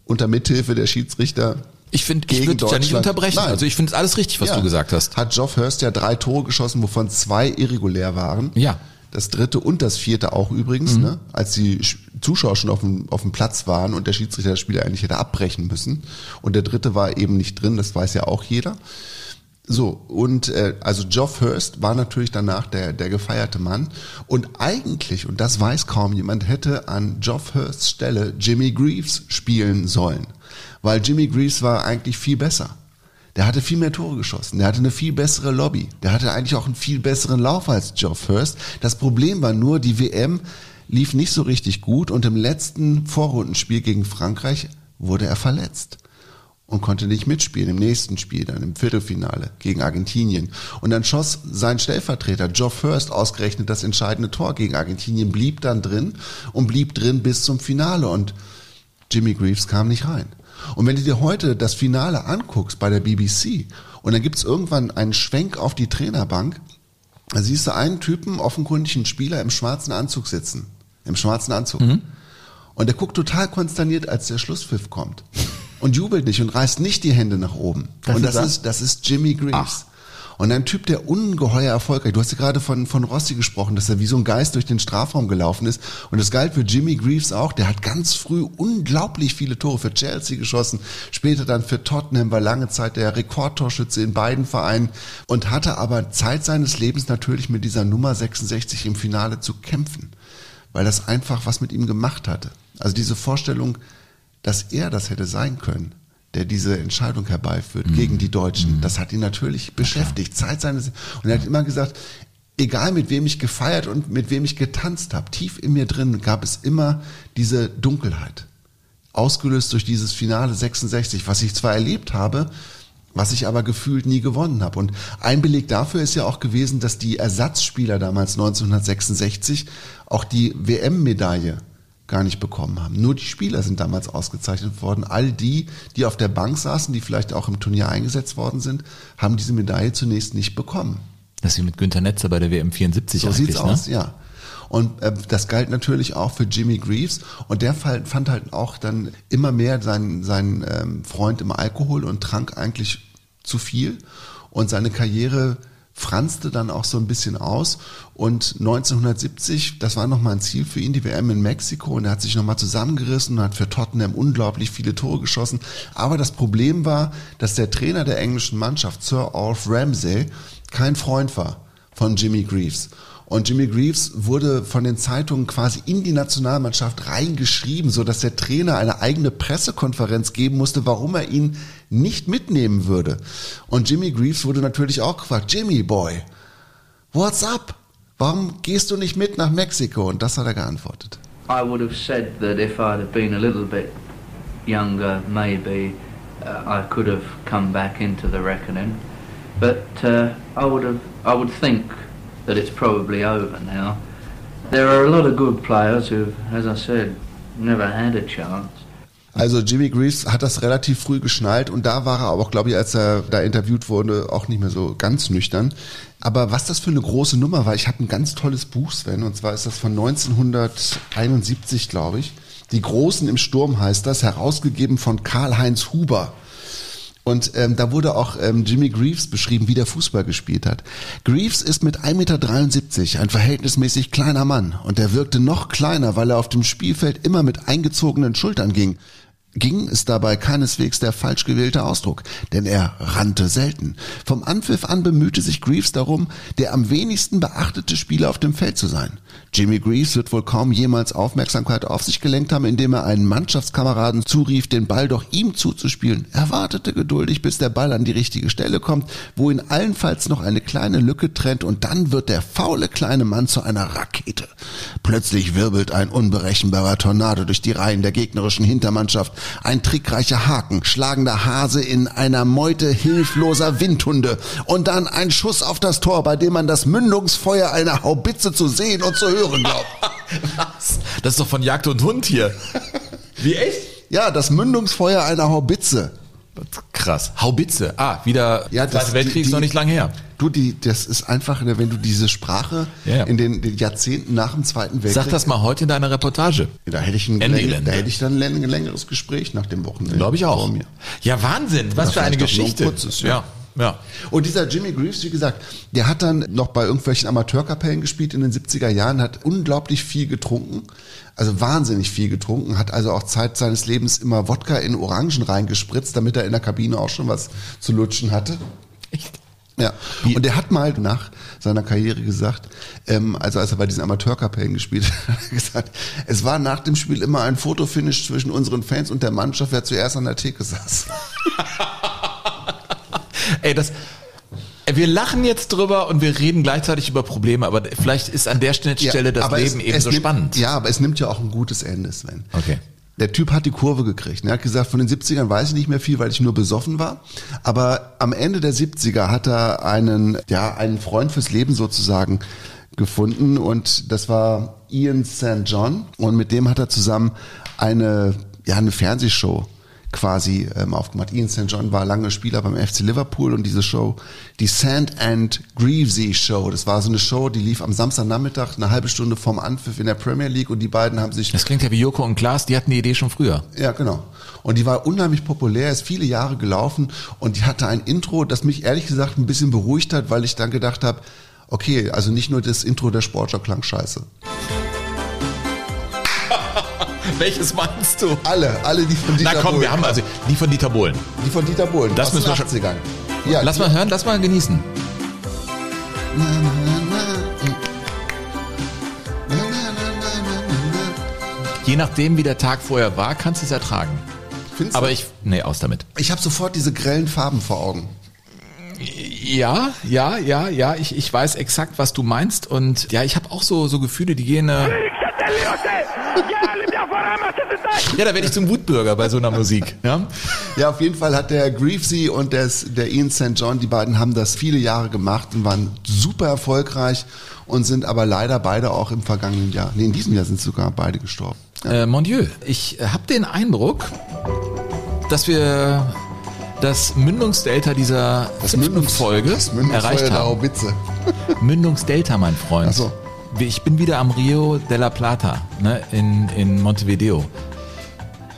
Speaker 3: unter Mithilfe der Schiedsrichter
Speaker 1: Ich finde, ich würde dich ja nicht unterbrechen.
Speaker 3: Nein.
Speaker 1: Also ich finde es alles richtig, was
Speaker 3: Ja.
Speaker 1: du gesagt hast.
Speaker 3: Hat Geoff Hurst ja drei Tore geschossen, wovon zwei irregulär waren.
Speaker 1: Ja.
Speaker 3: Das dritte und das vierte auch übrigens, ne? als die Sch- Zuschauer schon auf dem, auf dem Platz waren und der Schiedsrichter das Spiel eigentlich hätte abbrechen müssen. Und der dritte war eben nicht drin, das weiß ja auch jeder. So, und äh, also Geoff Hurst war natürlich danach der, der gefeierte Mann. Und eigentlich, und das weiß kaum jemand, hätte an Geoff Hursts Stelle Jimmy Greaves spielen sollen. Weil Jimmy Greaves war eigentlich viel besser. Der hatte viel mehr Tore geschossen. Der hatte eine viel bessere Lobby. Der hatte eigentlich auch einen viel besseren Lauf als Geoff Hurst. Das Problem war nur, die WM lief nicht so richtig gut und im letzten Vorrundenspiel gegen Frankreich wurde er verletzt und konnte nicht mitspielen im nächsten Spiel, dann im Viertelfinale gegen Argentinien. Und dann schoss sein Stellvertreter Geoff Hurst ausgerechnet das entscheidende Tor gegen Argentinien, blieb dann drin und blieb drin bis zum Finale und Jimmy Greaves kam nicht rein. Und wenn du dir heute das Finale anguckst bei der BBC und dann gibt's irgendwann einen Schwenk auf die Trainerbank, da siehst du einen Typen, offenkundig einen Spieler im schwarzen Anzug sitzen. Im schwarzen Anzug. Und der guckt total konsterniert, als der Schlusspfiff kommt. Und jubelt nicht und reißt nicht die Hände nach oben.
Speaker 1: Das
Speaker 3: und
Speaker 1: ist
Speaker 3: das
Speaker 1: er?
Speaker 3: ist, das ist Jimmy Greaves. Und ein Typ, der ungeheuer erfolgreich. Du hast ja gerade von, von Rossi gesprochen, dass er wie so ein Geist durch den Strafraum gelaufen ist. Und das galt für Jimmy Greaves auch. Der hat ganz früh unglaublich viele Tore für Chelsea geschossen. Später dann für Tottenham, war lange Zeit der Rekordtorschütze in beiden Vereinen. Und hatte aber Zeit seines Lebens natürlich mit dieser Nummer 66 im Finale zu kämpfen. Weil das einfach was mit ihm gemacht hatte. Also diese Vorstellung, dass er das hätte sein können, der diese Entscheidung herbeiführt gegen die Deutschen, das hat ihn natürlich beschäftigt. Zeit seines und er hat immer gesagt, egal mit wem ich gefeiert und mit wem ich getanzt habe, tief in mir drin gab es immer diese Dunkelheit, ausgelöst durch dieses Finale 66, was ich zwar erlebt habe, was ich aber gefühlt nie gewonnen habe. Und ein Beleg dafür ist ja auch gewesen, dass die Ersatzspieler damals 1966 auch die WM-Medaille gar nicht bekommen haben. Nur die Spieler sind damals ausgezeichnet worden. All die, die auf der Bank saßen, die vielleicht auch im Turnier eingesetzt worden sind, haben diese Medaille zunächst nicht bekommen.
Speaker 1: Das ist wie mit Günter Netzer bei der WM 74
Speaker 3: So
Speaker 1: eigentlich,
Speaker 3: sieht's
Speaker 1: ne?
Speaker 3: aus, ja. Und äh, das galt natürlich auch für Jimmy Greaves. Und der fand halt auch dann immer mehr seinen, seinen ähm, Freund im Alkohol und trank eigentlich zu viel. Und seine Karriere franzte dann auch so ein bisschen aus. Und 1970, das war nochmal ein Ziel für ihn, die WM in Mexiko. Und er hat sich nochmal zusammengerissen und hat für Tottenham unglaublich viele Tore geschossen. Aber das Problem war, dass der Trainer der englischen Mannschaft, Sir Alf Ramsey, kein Freund war von Jimmy Greaves. Und Jimmy Greaves wurde von den Zeitungen quasi in die Nationalmannschaft reingeschrieben, so dass der Trainer eine eigene Pressekonferenz geben musste, warum er ihn nicht mitnehmen würde. Und Jimmy Greaves wurde natürlich auch gefragt, Jimmy Boy, what's up? Warum gehst du nicht mit nach Mexiko? Und das hat er geantwortet.
Speaker 6: I would have said that if I'd have been a little bit younger, maybe uh, I could have come back into the reckoning. But uh, I would have, I would think that it's probably over now. There are a lot of good players who've, as I said, never had a chance.
Speaker 3: Also Jimmy Greaves hat das relativ früh geschnallt und da war er aber auch, glaube ich, als er da interviewt wurde, auch nicht mehr so ganz nüchtern. Aber was das für eine große Nummer war, ich habe ein ganz tolles Buch, Sven, und zwar ist das von 1971, glaube ich. Die Großen im Sturm heißt das, herausgegeben von Karl-Heinz Huber. Und ähm, da wurde auch ähm, Jimmy Greaves beschrieben, wie der Fußball gespielt hat. Greaves ist mit 1,73 Meter ein verhältnismäßig kleiner Mann und er wirkte noch kleiner, weil er auf dem Spielfeld immer mit eingezogenen Schultern ging. Ging ist dabei keineswegs der falsch gewählte Ausdruck, denn er rannte selten. Vom Anpfiff an bemühte sich Greaves darum, der am wenigsten beachtete Spieler auf dem Feld zu sein. Jimmy Greaves wird wohl kaum jemals Aufmerksamkeit auf sich gelenkt haben, indem er einen Mannschaftskameraden zurief, den Ball doch ihm zuzuspielen. Er wartete geduldig, bis der Ball an die richtige Stelle kommt, wo ihn allenfalls noch eine kleine Lücke trennt und dann wird der faule kleine Mann zu einer Rakete. Plötzlich wirbelt ein unberechenbarer Tornado durch die Reihen der gegnerischen Hintermannschaft. Ein trickreicher Haken, schlagender Hase in einer Meute hilfloser Windhunde und dann ein Schuss auf das Tor, bei dem man das Mündungsfeuer einer Haubitze zu sehen und zu hören glaubt.
Speaker 1: Was? Das ist doch von Jagd und Hund hier. Wie echt?
Speaker 3: Ja, das Mündungsfeuer einer Haubitze.
Speaker 1: Krass. Haubitze. Ah, wieder
Speaker 3: Ja, das-
Speaker 1: Zweiter Weltkrieg ist noch nicht lang her.
Speaker 3: Du, die, das ist einfach, ne, wenn du diese Sprache
Speaker 1: Ja, ja.
Speaker 3: in den, den Jahrzehnten nach dem Zweiten Weltkrieg.
Speaker 1: Sag das mal heute in deiner Reportage.
Speaker 3: Da hätte ich ein, läng- da hätte ich dann ein läng- längeres Gespräch nach dem Wochenende.
Speaker 1: Glaube ich auch.
Speaker 3: vor mir.
Speaker 1: Ja, Wahnsinn. Was
Speaker 3: Oder
Speaker 1: für eine
Speaker 3: nur ein
Speaker 1: Geschichte.
Speaker 3: kurzes, ja.
Speaker 1: ja. Ja.
Speaker 3: Und dieser Jimmy Greaves, wie gesagt, der hat dann noch bei irgendwelchen Amateurkapellen gespielt in den 70er Jahren, hat unglaublich viel getrunken, also wahnsinnig viel getrunken, hat also auch Zeit seines Lebens immer Wodka in Orangen reingespritzt, damit er in der Kabine auch schon was zu lutschen hatte.
Speaker 1: Echt?
Speaker 3: Ja, und der hat mal nach seiner Karriere gesagt, ähm, also als er bei diesen Amateurkapellen gespielt hat, hat er gesagt, es war nach dem Spiel immer ein Fotofinish zwischen unseren Fans und der Mannschaft, wer zuerst an der Theke saß.
Speaker 1: Ey, das. Wir lachen jetzt drüber und wir reden gleichzeitig über Probleme, aber vielleicht ist an der Stelle das
Speaker 3: aber
Speaker 1: Leben
Speaker 3: es-
Speaker 1: eben
Speaker 3: es
Speaker 1: so
Speaker 3: nimmt,
Speaker 1: spannend.
Speaker 3: Ja, aber es nimmt ja auch ein gutes Ende, Sven.
Speaker 1: Okay.
Speaker 3: Der Typ hat die Kurve gekriegt. Er hat gesagt, von den 70ern weiß ich nicht mehr viel, weil ich nur besoffen war. Aber am Ende der 70er hat er einen, ja, einen Freund fürs Leben sozusagen gefunden und das war Ian St. John und mit dem hat er zusammen eine, ja, eine Fernsehshow quasi ähm, aufgemacht. Ian St. John war lange Spieler beim FC Liverpool und diese Show, die Sand and Greavesy Show, das war so eine Show, die lief am Samstagnachmittag eine halbe Stunde vorm Anpfiff in der Premier League und die beiden haben sich
Speaker 1: Das klingt ja wie Joko und Klaas, die hatten die Idee schon früher.
Speaker 3: ja, genau. Und die war unheimlich populär, ist viele Jahre gelaufen und die hatte ein Intro, das mich ehrlich gesagt ein bisschen beruhigt hat, weil ich dann gedacht habe, okay, also nicht nur das Intro der Sportschau klang scheiße.
Speaker 1: Welches meinst du?
Speaker 3: Alle, alle die von Dieter
Speaker 1: Na komm,
Speaker 3: Bohlen.
Speaker 1: wir haben also die von Dieter Bohlen.
Speaker 3: die von Dieter Bohlen.
Speaker 1: Das müssen wir schon-
Speaker 3: 80ern. Ja,
Speaker 1: Lass mal hören, lass mal genießen. Je nachdem, wie der Tag vorher war, kannst du es ertragen.
Speaker 3: Findest du?
Speaker 1: Aber ich, nee, aus damit.
Speaker 3: ich habe sofort diese grellen Farben vor Augen.
Speaker 1: Ja, ja, ja, ja, ich, ich weiß exakt, was du meinst und ja, ich habe auch so, so Gefühle, die gehen, äh, ja, da werde ich zum Wutbürger bei so einer Musik, ja.
Speaker 3: Ja, auf jeden Fall hat der Greavesy und des, der Ian St. John, die beiden haben das viele Jahre gemacht und waren super erfolgreich und sind aber leider beide auch im vergangenen Jahr, nee, in diesem Jahr sind sogar beide gestorben.
Speaker 1: Äh, mon Dieu, ich habe den Eindruck, dass wir das Mündungsdelta dieser fünften Folge
Speaker 3: das Mündungsfeuer
Speaker 1: erreicht
Speaker 3: der
Speaker 1: haben.
Speaker 3: Haubitze.
Speaker 1: Mündungsdelta, mein Freund.
Speaker 3: Ach so.
Speaker 1: Ich bin wieder am Rio de la Plata ne, in, in Montevideo.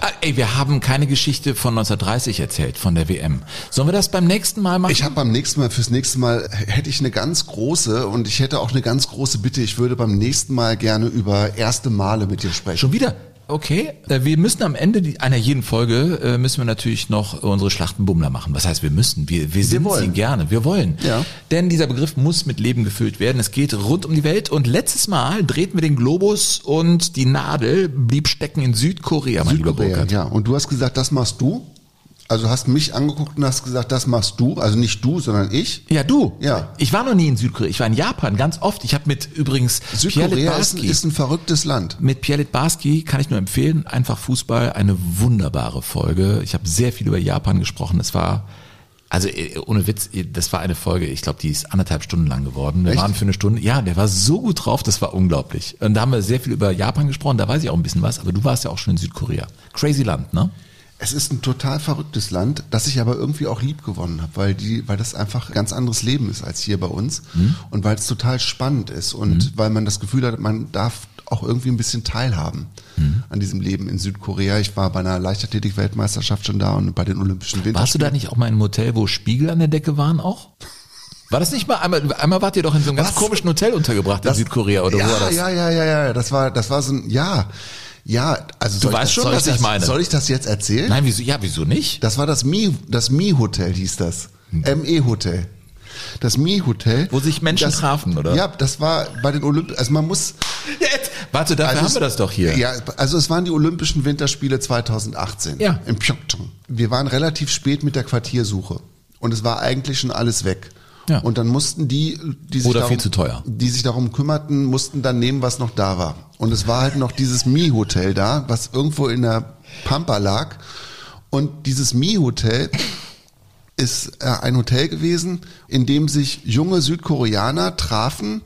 Speaker 1: Ah, ey, wir haben keine Geschichte von 1930 erzählt, von der WM. Sollen wir das beim nächsten Mal machen?
Speaker 3: Ich habe beim nächsten Mal, fürs nächste Mal hätte ich eine ganz große und ich hätte auch eine ganz große Bitte. Ich würde beim nächsten Mal gerne über erste Male mit dir sprechen.
Speaker 1: Schon wieder? Okay. Äh, Wir müssen am Ende einer jeden Folge äh, müssen wir natürlich noch unsere Schlachtenbummler machen. Was heißt wir müssen? Wir, wir sind
Speaker 3: wollen.
Speaker 1: sie gerne. Wir wollen.
Speaker 3: Ja.
Speaker 1: Denn dieser Begriff muss mit Leben gefüllt werden. Es geht rund um die Welt. Und letztes Mal drehten wir den Globus und die Nadel blieb stecken in Südkorea, mein lieber
Speaker 3: Südkorea, ja. Und du hast gesagt, das machst du. Also hast mich angeguckt und hast gesagt, das machst du. Also nicht du, sondern ich.
Speaker 1: Ja, du.
Speaker 3: Ja.
Speaker 1: Ich war noch nie in Südkorea. Ich war in Japan ganz oft. Ich habe mit übrigens
Speaker 3: Südkorea ist, ist ein verrücktes Land.
Speaker 1: Mit Pierre Litbarski kann ich nur empfehlen, einfach Fußball, eine wunderbare Folge. Ich habe sehr viel über Japan gesprochen. Es war, also äh, ohne Witz, das war eine Folge, ich glaube, die ist anderthalb Stunden lang geworden. Wir
Speaker 3: Echt?
Speaker 1: waren für eine Stunde. Ja, der war so gut drauf, das war unglaublich. Und da haben wir sehr viel über Japan gesprochen, da weiß ich auch ein bisschen was, aber du warst ja auch schon in Südkorea. Crazy Land, ne?
Speaker 3: Es ist ein total verrücktes Land, das ich aber irgendwie auch lieb gewonnen habe, weil die, weil das einfach ein ganz anderes Leben ist als hier bei uns und weil es total spannend ist und weil man das Gefühl hat, man darf auch irgendwie ein bisschen teilhaben an diesem Leben in Südkorea. Ich war bei einer Leichtathletik-Weltmeisterschaft schon da und bei den Olympischen Winterspielen.
Speaker 1: Warst du da nicht auch mal in einem Hotel, wo Spiegel an der Decke waren auch? War das nicht mal einmal, einmal wart ihr doch in so einem ganz
Speaker 3: Was?
Speaker 1: komischen Hotel untergebracht in Südkorea oder
Speaker 3: ja,
Speaker 1: wo war das?
Speaker 3: Ja, ja, ja, ja, das war, das war so ein, ja, ja, also soll
Speaker 1: weißt
Speaker 3: ich,
Speaker 1: schon, was ich
Speaker 3: das,
Speaker 1: meine.
Speaker 3: Soll ich das jetzt erzählen?
Speaker 1: Nein, wieso, ja, wieso nicht?
Speaker 3: Das war das Mi, das Mi Hotel hieß das. ME Hotel. Das Mi Hotel.
Speaker 1: Wo sich Menschen
Speaker 3: das,
Speaker 1: trafen, oder?
Speaker 3: Ja, das war bei den Olymp, also man muss,
Speaker 1: Jetzt. Warte, dafür
Speaker 3: also
Speaker 1: haben
Speaker 3: es-
Speaker 1: wir das doch hier.
Speaker 3: Ja, also es waren die Olympischen Winterspiele 2018
Speaker 1: Ja.
Speaker 3: in Pyeongchang. Wir waren relativ spät mit der Quartiersuche und es war eigentlich schon alles weg.
Speaker 1: Ja.
Speaker 3: Und dann mussten die, die sich darum, die sich darum kümmerten, mussten dann nehmen, was noch da war. Und es war halt noch dieses Mi-Hotel da, was irgendwo in der Pampa lag. Und dieses Mi-Hotel ist äh, ein Hotel gewesen, in dem sich junge Südkoreaner trafen,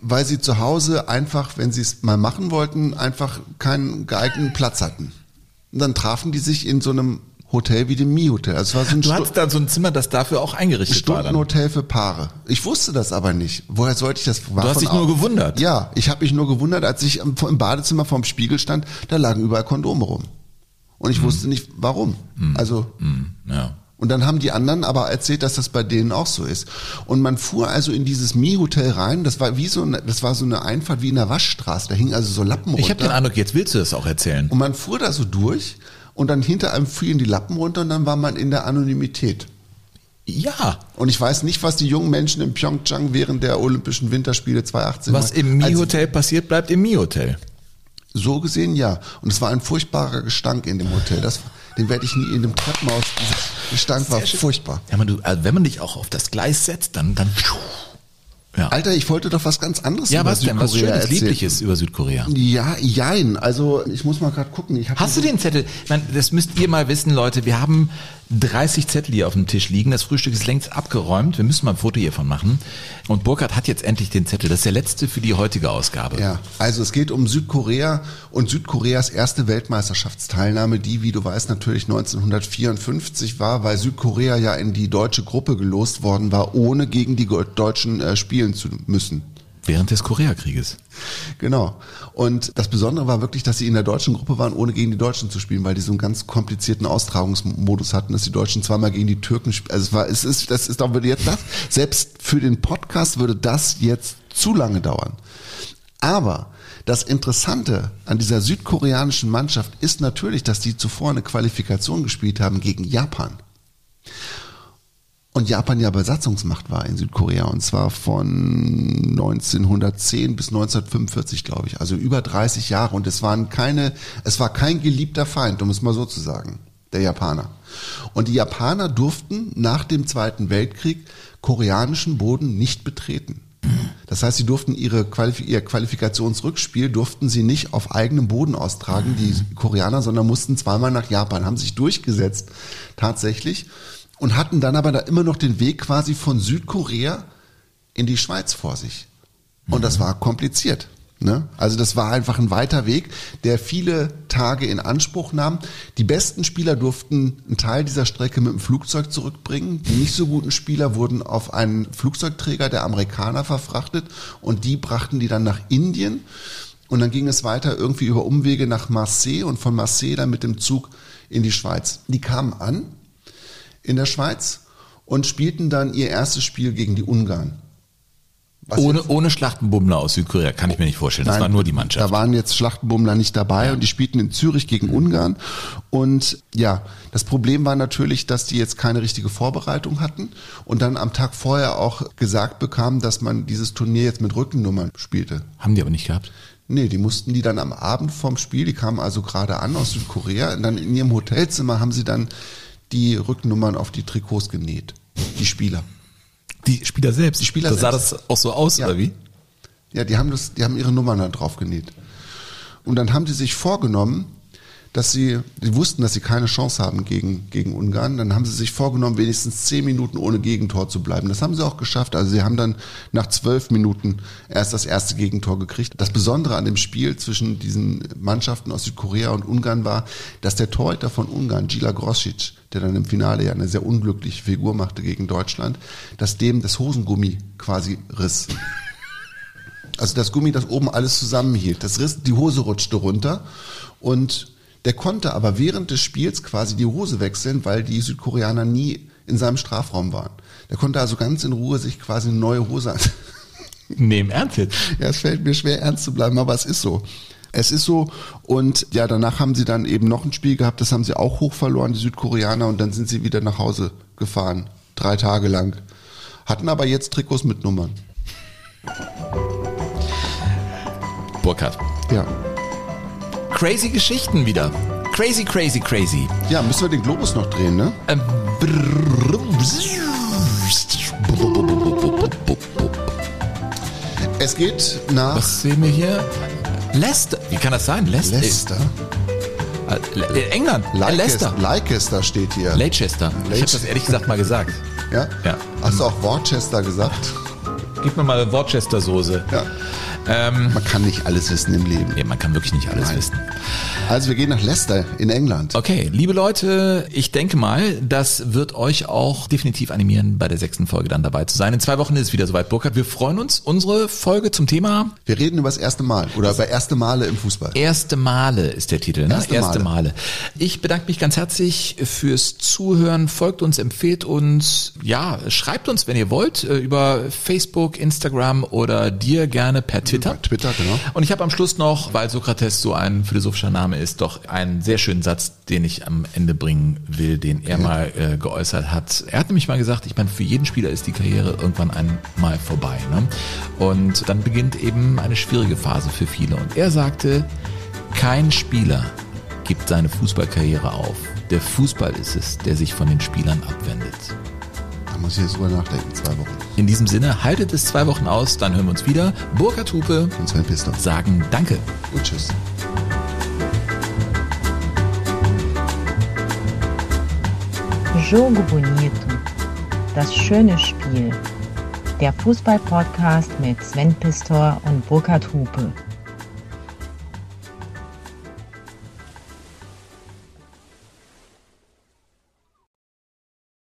Speaker 3: weil sie zu Hause einfach, wenn sie es mal machen wollten, einfach keinen geeigneten Platz hatten. Und dann trafen die sich in so einem Hotel wie dem Mi-Hotel. Also es war so ein
Speaker 1: Du
Speaker 3: Stu-
Speaker 1: hattest da so ein Zimmer, das dafür auch eingerichtet war. Dann.
Speaker 3: Stundenhotel für Paare. Ich wusste das aber nicht. Woher sollte ich das? War
Speaker 1: Du hast dich nur gewundert.
Speaker 3: Ja, ich habe mich nur gewundert, als ich im im Badezimmer vorm Spiegel stand, da lagen überall Kondome rum. Und
Speaker 1: Hm.
Speaker 3: ich wusste nicht, warum. Also
Speaker 1: Ja.
Speaker 3: und dann haben die anderen aber erzählt, dass das bei denen auch so ist. Und man fuhr also in dieses Mi-Hotel rein. Das war wie so eine, das war so eine Einfahrt wie in der Waschstraße. Da hingen also so Lappen runter.
Speaker 1: Ich habe den Eindruck, jetzt willst du das auch erzählen.
Speaker 3: und man fuhr da so durch und dann hinter einem fielen die Lappen runter und dann war man in der Anonymität.
Speaker 1: Ja.
Speaker 3: Und ich weiß nicht, was die jungen Menschen in Pyeongchang während der Olympischen Winterspiele 2018
Speaker 1: Was im
Speaker 3: Also,
Speaker 1: Mi-Hotel passiert, bleibt im Mi-Hotel.
Speaker 3: So gesehen ja. Und es war ein furchtbarer Gestank in dem Hotel. Das, den werde ich nie in dem Treppenhaus. Dieser Gestank war furchtbar.
Speaker 1: Ja, man, du, also wenn man dich auch auf das Gleis setzt, dann, dann. Ja,
Speaker 3: Alter, ich wollte doch was ganz anderes
Speaker 1: ja
Speaker 3: über
Speaker 1: was denn? Was
Speaker 3: Südkorea
Speaker 1: Schönes,
Speaker 3: erzählen.
Speaker 1: Liebliches über Südkorea.
Speaker 3: Ja, jein. Also ich muss mal gerade gucken.
Speaker 1: Hast du den Zettel? Meine, das müsst ihr mal wissen, Leute. Wir haben 30 Zettel hier auf dem Tisch liegen. Das Frühstück ist längst abgeräumt. Wir müssen mal ein Foto hiervon machen. Und Burkhard hat jetzt endlich den Zettel. Das ist der letzte für die heutige Ausgabe.
Speaker 3: Ja, also es geht um Südkorea und Südkoreas erste Weltmeisterschaftsteilnahme, die, wie du weißt, natürlich 1954 war, weil Südkorea ja in die deutsche Gruppe gelost worden war, ohne gegen die Deutschen äh, spielen zu müssen.
Speaker 1: Während des Koreakrieges.
Speaker 3: Genau. Und das Besondere war wirklich, dass sie in der deutschen Gruppe waren, ohne gegen die Deutschen zu spielen, weil die so einen ganz komplizierten Austragungsmodus hatten, dass die Deutschen zweimal gegen die Türken spielen. Also es war, es ist, das ist würde jetzt das, selbst für den Podcast würde das jetzt zu lange dauern. Aber das Interessante an dieser südkoreanischen Mannschaft ist natürlich, dass die zuvor eine Qualifikation gespielt haben gegen Japan. Und Japan ja Besatzungsmacht war in Südkorea und zwar von 1910 bis 1945, glaube ich. Also über 30 Jahre und es waren keine, es war kein geliebter Feind, um es mal so zu sagen, der Japaner. Und die Japaner durften nach dem Zweiten Weltkrieg koreanischen Boden nicht betreten. Das heißt, sie durften ihre Qualif ihr Qualifikationsrückspiel durften sie nicht auf eigenem Boden austragen, die Koreaner, sondern mussten zweimal nach Japan, haben sich durchgesetzt tatsächlich und hatten dann aber da immer noch den Weg quasi von Südkorea in die Schweiz vor sich. Und das war kompliziert. Ne? Also das war einfach ein weiter Weg, der viele Tage in Anspruch nahm. Die besten Spieler durften einen Teil dieser Strecke mit dem Flugzeug zurückbringen. Die nicht so guten Spieler wurden auf einen Flugzeugträger der Amerikaner verfrachtet und die brachten die dann nach Indien. Und dann ging es weiter irgendwie über Umwege nach Marseille und von Marseille dann mit dem Zug in die Schweiz. Die kamen an in der Schweiz und spielten dann ihr erstes Spiel gegen die Ungarn. Was
Speaker 1: Ohne, ohne Schlachtenbummler aus Südkorea kann ich mir nicht vorstellen. Das
Speaker 3: Nein,
Speaker 1: war nur die Mannschaft.
Speaker 3: Da waren jetzt Schlachtenbummler nicht dabei und die spielten in Zürich gegen Ungarn. Und ja, das Problem war natürlich, dass die jetzt keine richtige Vorbereitung hatten und dann am Tag vorher auch gesagt bekamen, dass man dieses Turnier jetzt mit Rückennummern spielte.
Speaker 1: Haben die aber nicht gehabt.
Speaker 3: Nee, die mussten die dann am Abend vorm Spiel, die kamen also gerade an aus Südkorea, und dann in ihrem Hotelzimmer haben sie dann die Rückennummern auf die Trikots genäht. Die Spieler.
Speaker 1: Die Spieler selbst.
Speaker 3: Die Spieler
Speaker 1: da sah
Speaker 3: selbst.
Speaker 1: das auch so aus,
Speaker 3: Ja.
Speaker 1: oder wie?
Speaker 3: Ja, die haben das, die haben ihre Nummern da drauf genäht. Und dann haben die sich vorgenommen, dass sie, die wussten, dass sie keine Chance haben gegen, gegen Ungarn. Dann haben sie sich vorgenommen, wenigstens zehn Minuten ohne Gegentor zu bleiben. Das haben sie auch geschafft. Also sie haben dann nach zwölf Minuten erst das erste Gegentor gekriegt. Das Besondere an dem Spiel zwischen diesen Mannschaften aus Südkorea und Ungarn war, dass der Torhüter von Ungarn, Gila Grosic, der dann im Finale ja eine sehr unglückliche Figur machte gegen Deutschland, dass dem das Hosengummi quasi riss. Also das Gummi, das oben alles zusammenhielt. Das riss, die Hose rutschte runter und der konnte aber während des Spiels quasi die Hose wechseln, weil die Südkoreaner nie in seinem Strafraum waren. Der konnte also ganz in Ruhe sich quasi eine neue Hose an.
Speaker 1: Im Ernst jetzt.
Speaker 3: Ja, es fällt mir schwer ernst zu bleiben, aber es ist so. Es ist so und ja, danach haben sie dann eben noch ein Spiel gehabt, das haben sie auch hoch verloren, die Südkoreaner, und dann sind sie wieder nach Hause gefahren, drei Tage lang. Hatten aber jetzt Trikots mit Nummern.
Speaker 1: Burkhard.
Speaker 3: Ja.
Speaker 1: Crazy Geschichten wieder. Crazy, crazy, crazy.
Speaker 3: Ja, müssen wir den Globus noch drehen, ne?
Speaker 1: Ähm,
Speaker 3: Es geht nach
Speaker 1: Was sehen wir hier? Leicester. Wie kann das sein? Leicester.
Speaker 3: Leicester.
Speaker 1: Le- England. Leicester.
Speaker 3: Leicester steht hier.
Speaker 1: Leicester. Ich habe das ehrlich gesagt mal gesagt.
Speaker 3: Ja?
Speaker 1: Ja.
Speaker 3: Hast du auch Worcester gesagt?
Speaker 1: Gib mir mal Worcester-Soße.
Speaker 3: Ja.
Speaker 1: Ähm,
Speaker 3: Man kann nicht alles wissen im Leben.
Speaker 1: ja, man kann wirklich nicht alles
Speaker 3: Nein.
Speaker 1: wissen.
Speaker 3: Also wir gehen nach Leicester in England.
Speaker 1: Okay, liebe Leute, ich denke mal, das wird euch auch definitiv animieren, bei der sechsten Folge dann dabei zu sein. In zwei Wochen ist es wieder soweit, Burkhard. Wir freuen uns. Unsere Folge zum Thema
Speaker 3: Wir reden über das erste Mal oder über erste Male im Fußball.
Speaker 1: Erste Male ist der Titel, ne?
Speaker 3: Erste Male.
Speaker 1: Male. Ich bedanke mich ganz herzlich fürs Zuhören. Folgt uns, empfehlt uns, ja, schreibt uns, wenn ihr wollt, äh, über Facebook, Instagram oder dir gerne per Twitter.
Speaker 3: Per Twitter, genau.
Speaker 1: Und ich habe am Schluss noch, weil Sokrates so ein philosophischer Name ist, doch einen sehr schönen Satz, den ich am Ende bringen will, den er mal äh, geäußert hat. Er hat nämlich mal gesagt, ich meine, für jeden Spieler ist die Karriere irgendwann einmal vorbei. Ne? Und dann beginnt eben eine schwierige Phase für viele. Und er sagte, kein Spieler gibt seine Fußballkarriere auf. Der Fußball ist es, der sich von den Spielern abwendet.
Speaker 3: Muss ich jetzt drüber nachdenken, zwei Wochen.
Speaker 1: In diesem Sinne, haltet es zwei Wochen aus, dann hören wir uns wieder. Burkhard Hupe
Speaker 3: Und Sven Pister.
Speaker 1: sagen Danke.
Speaker 3: Und tschüss.
Speaker 2: Jogo Bonito. Das schöne Spiel. Der Fußball-Podcast mit Sven Pistor und Burkhard Hupe.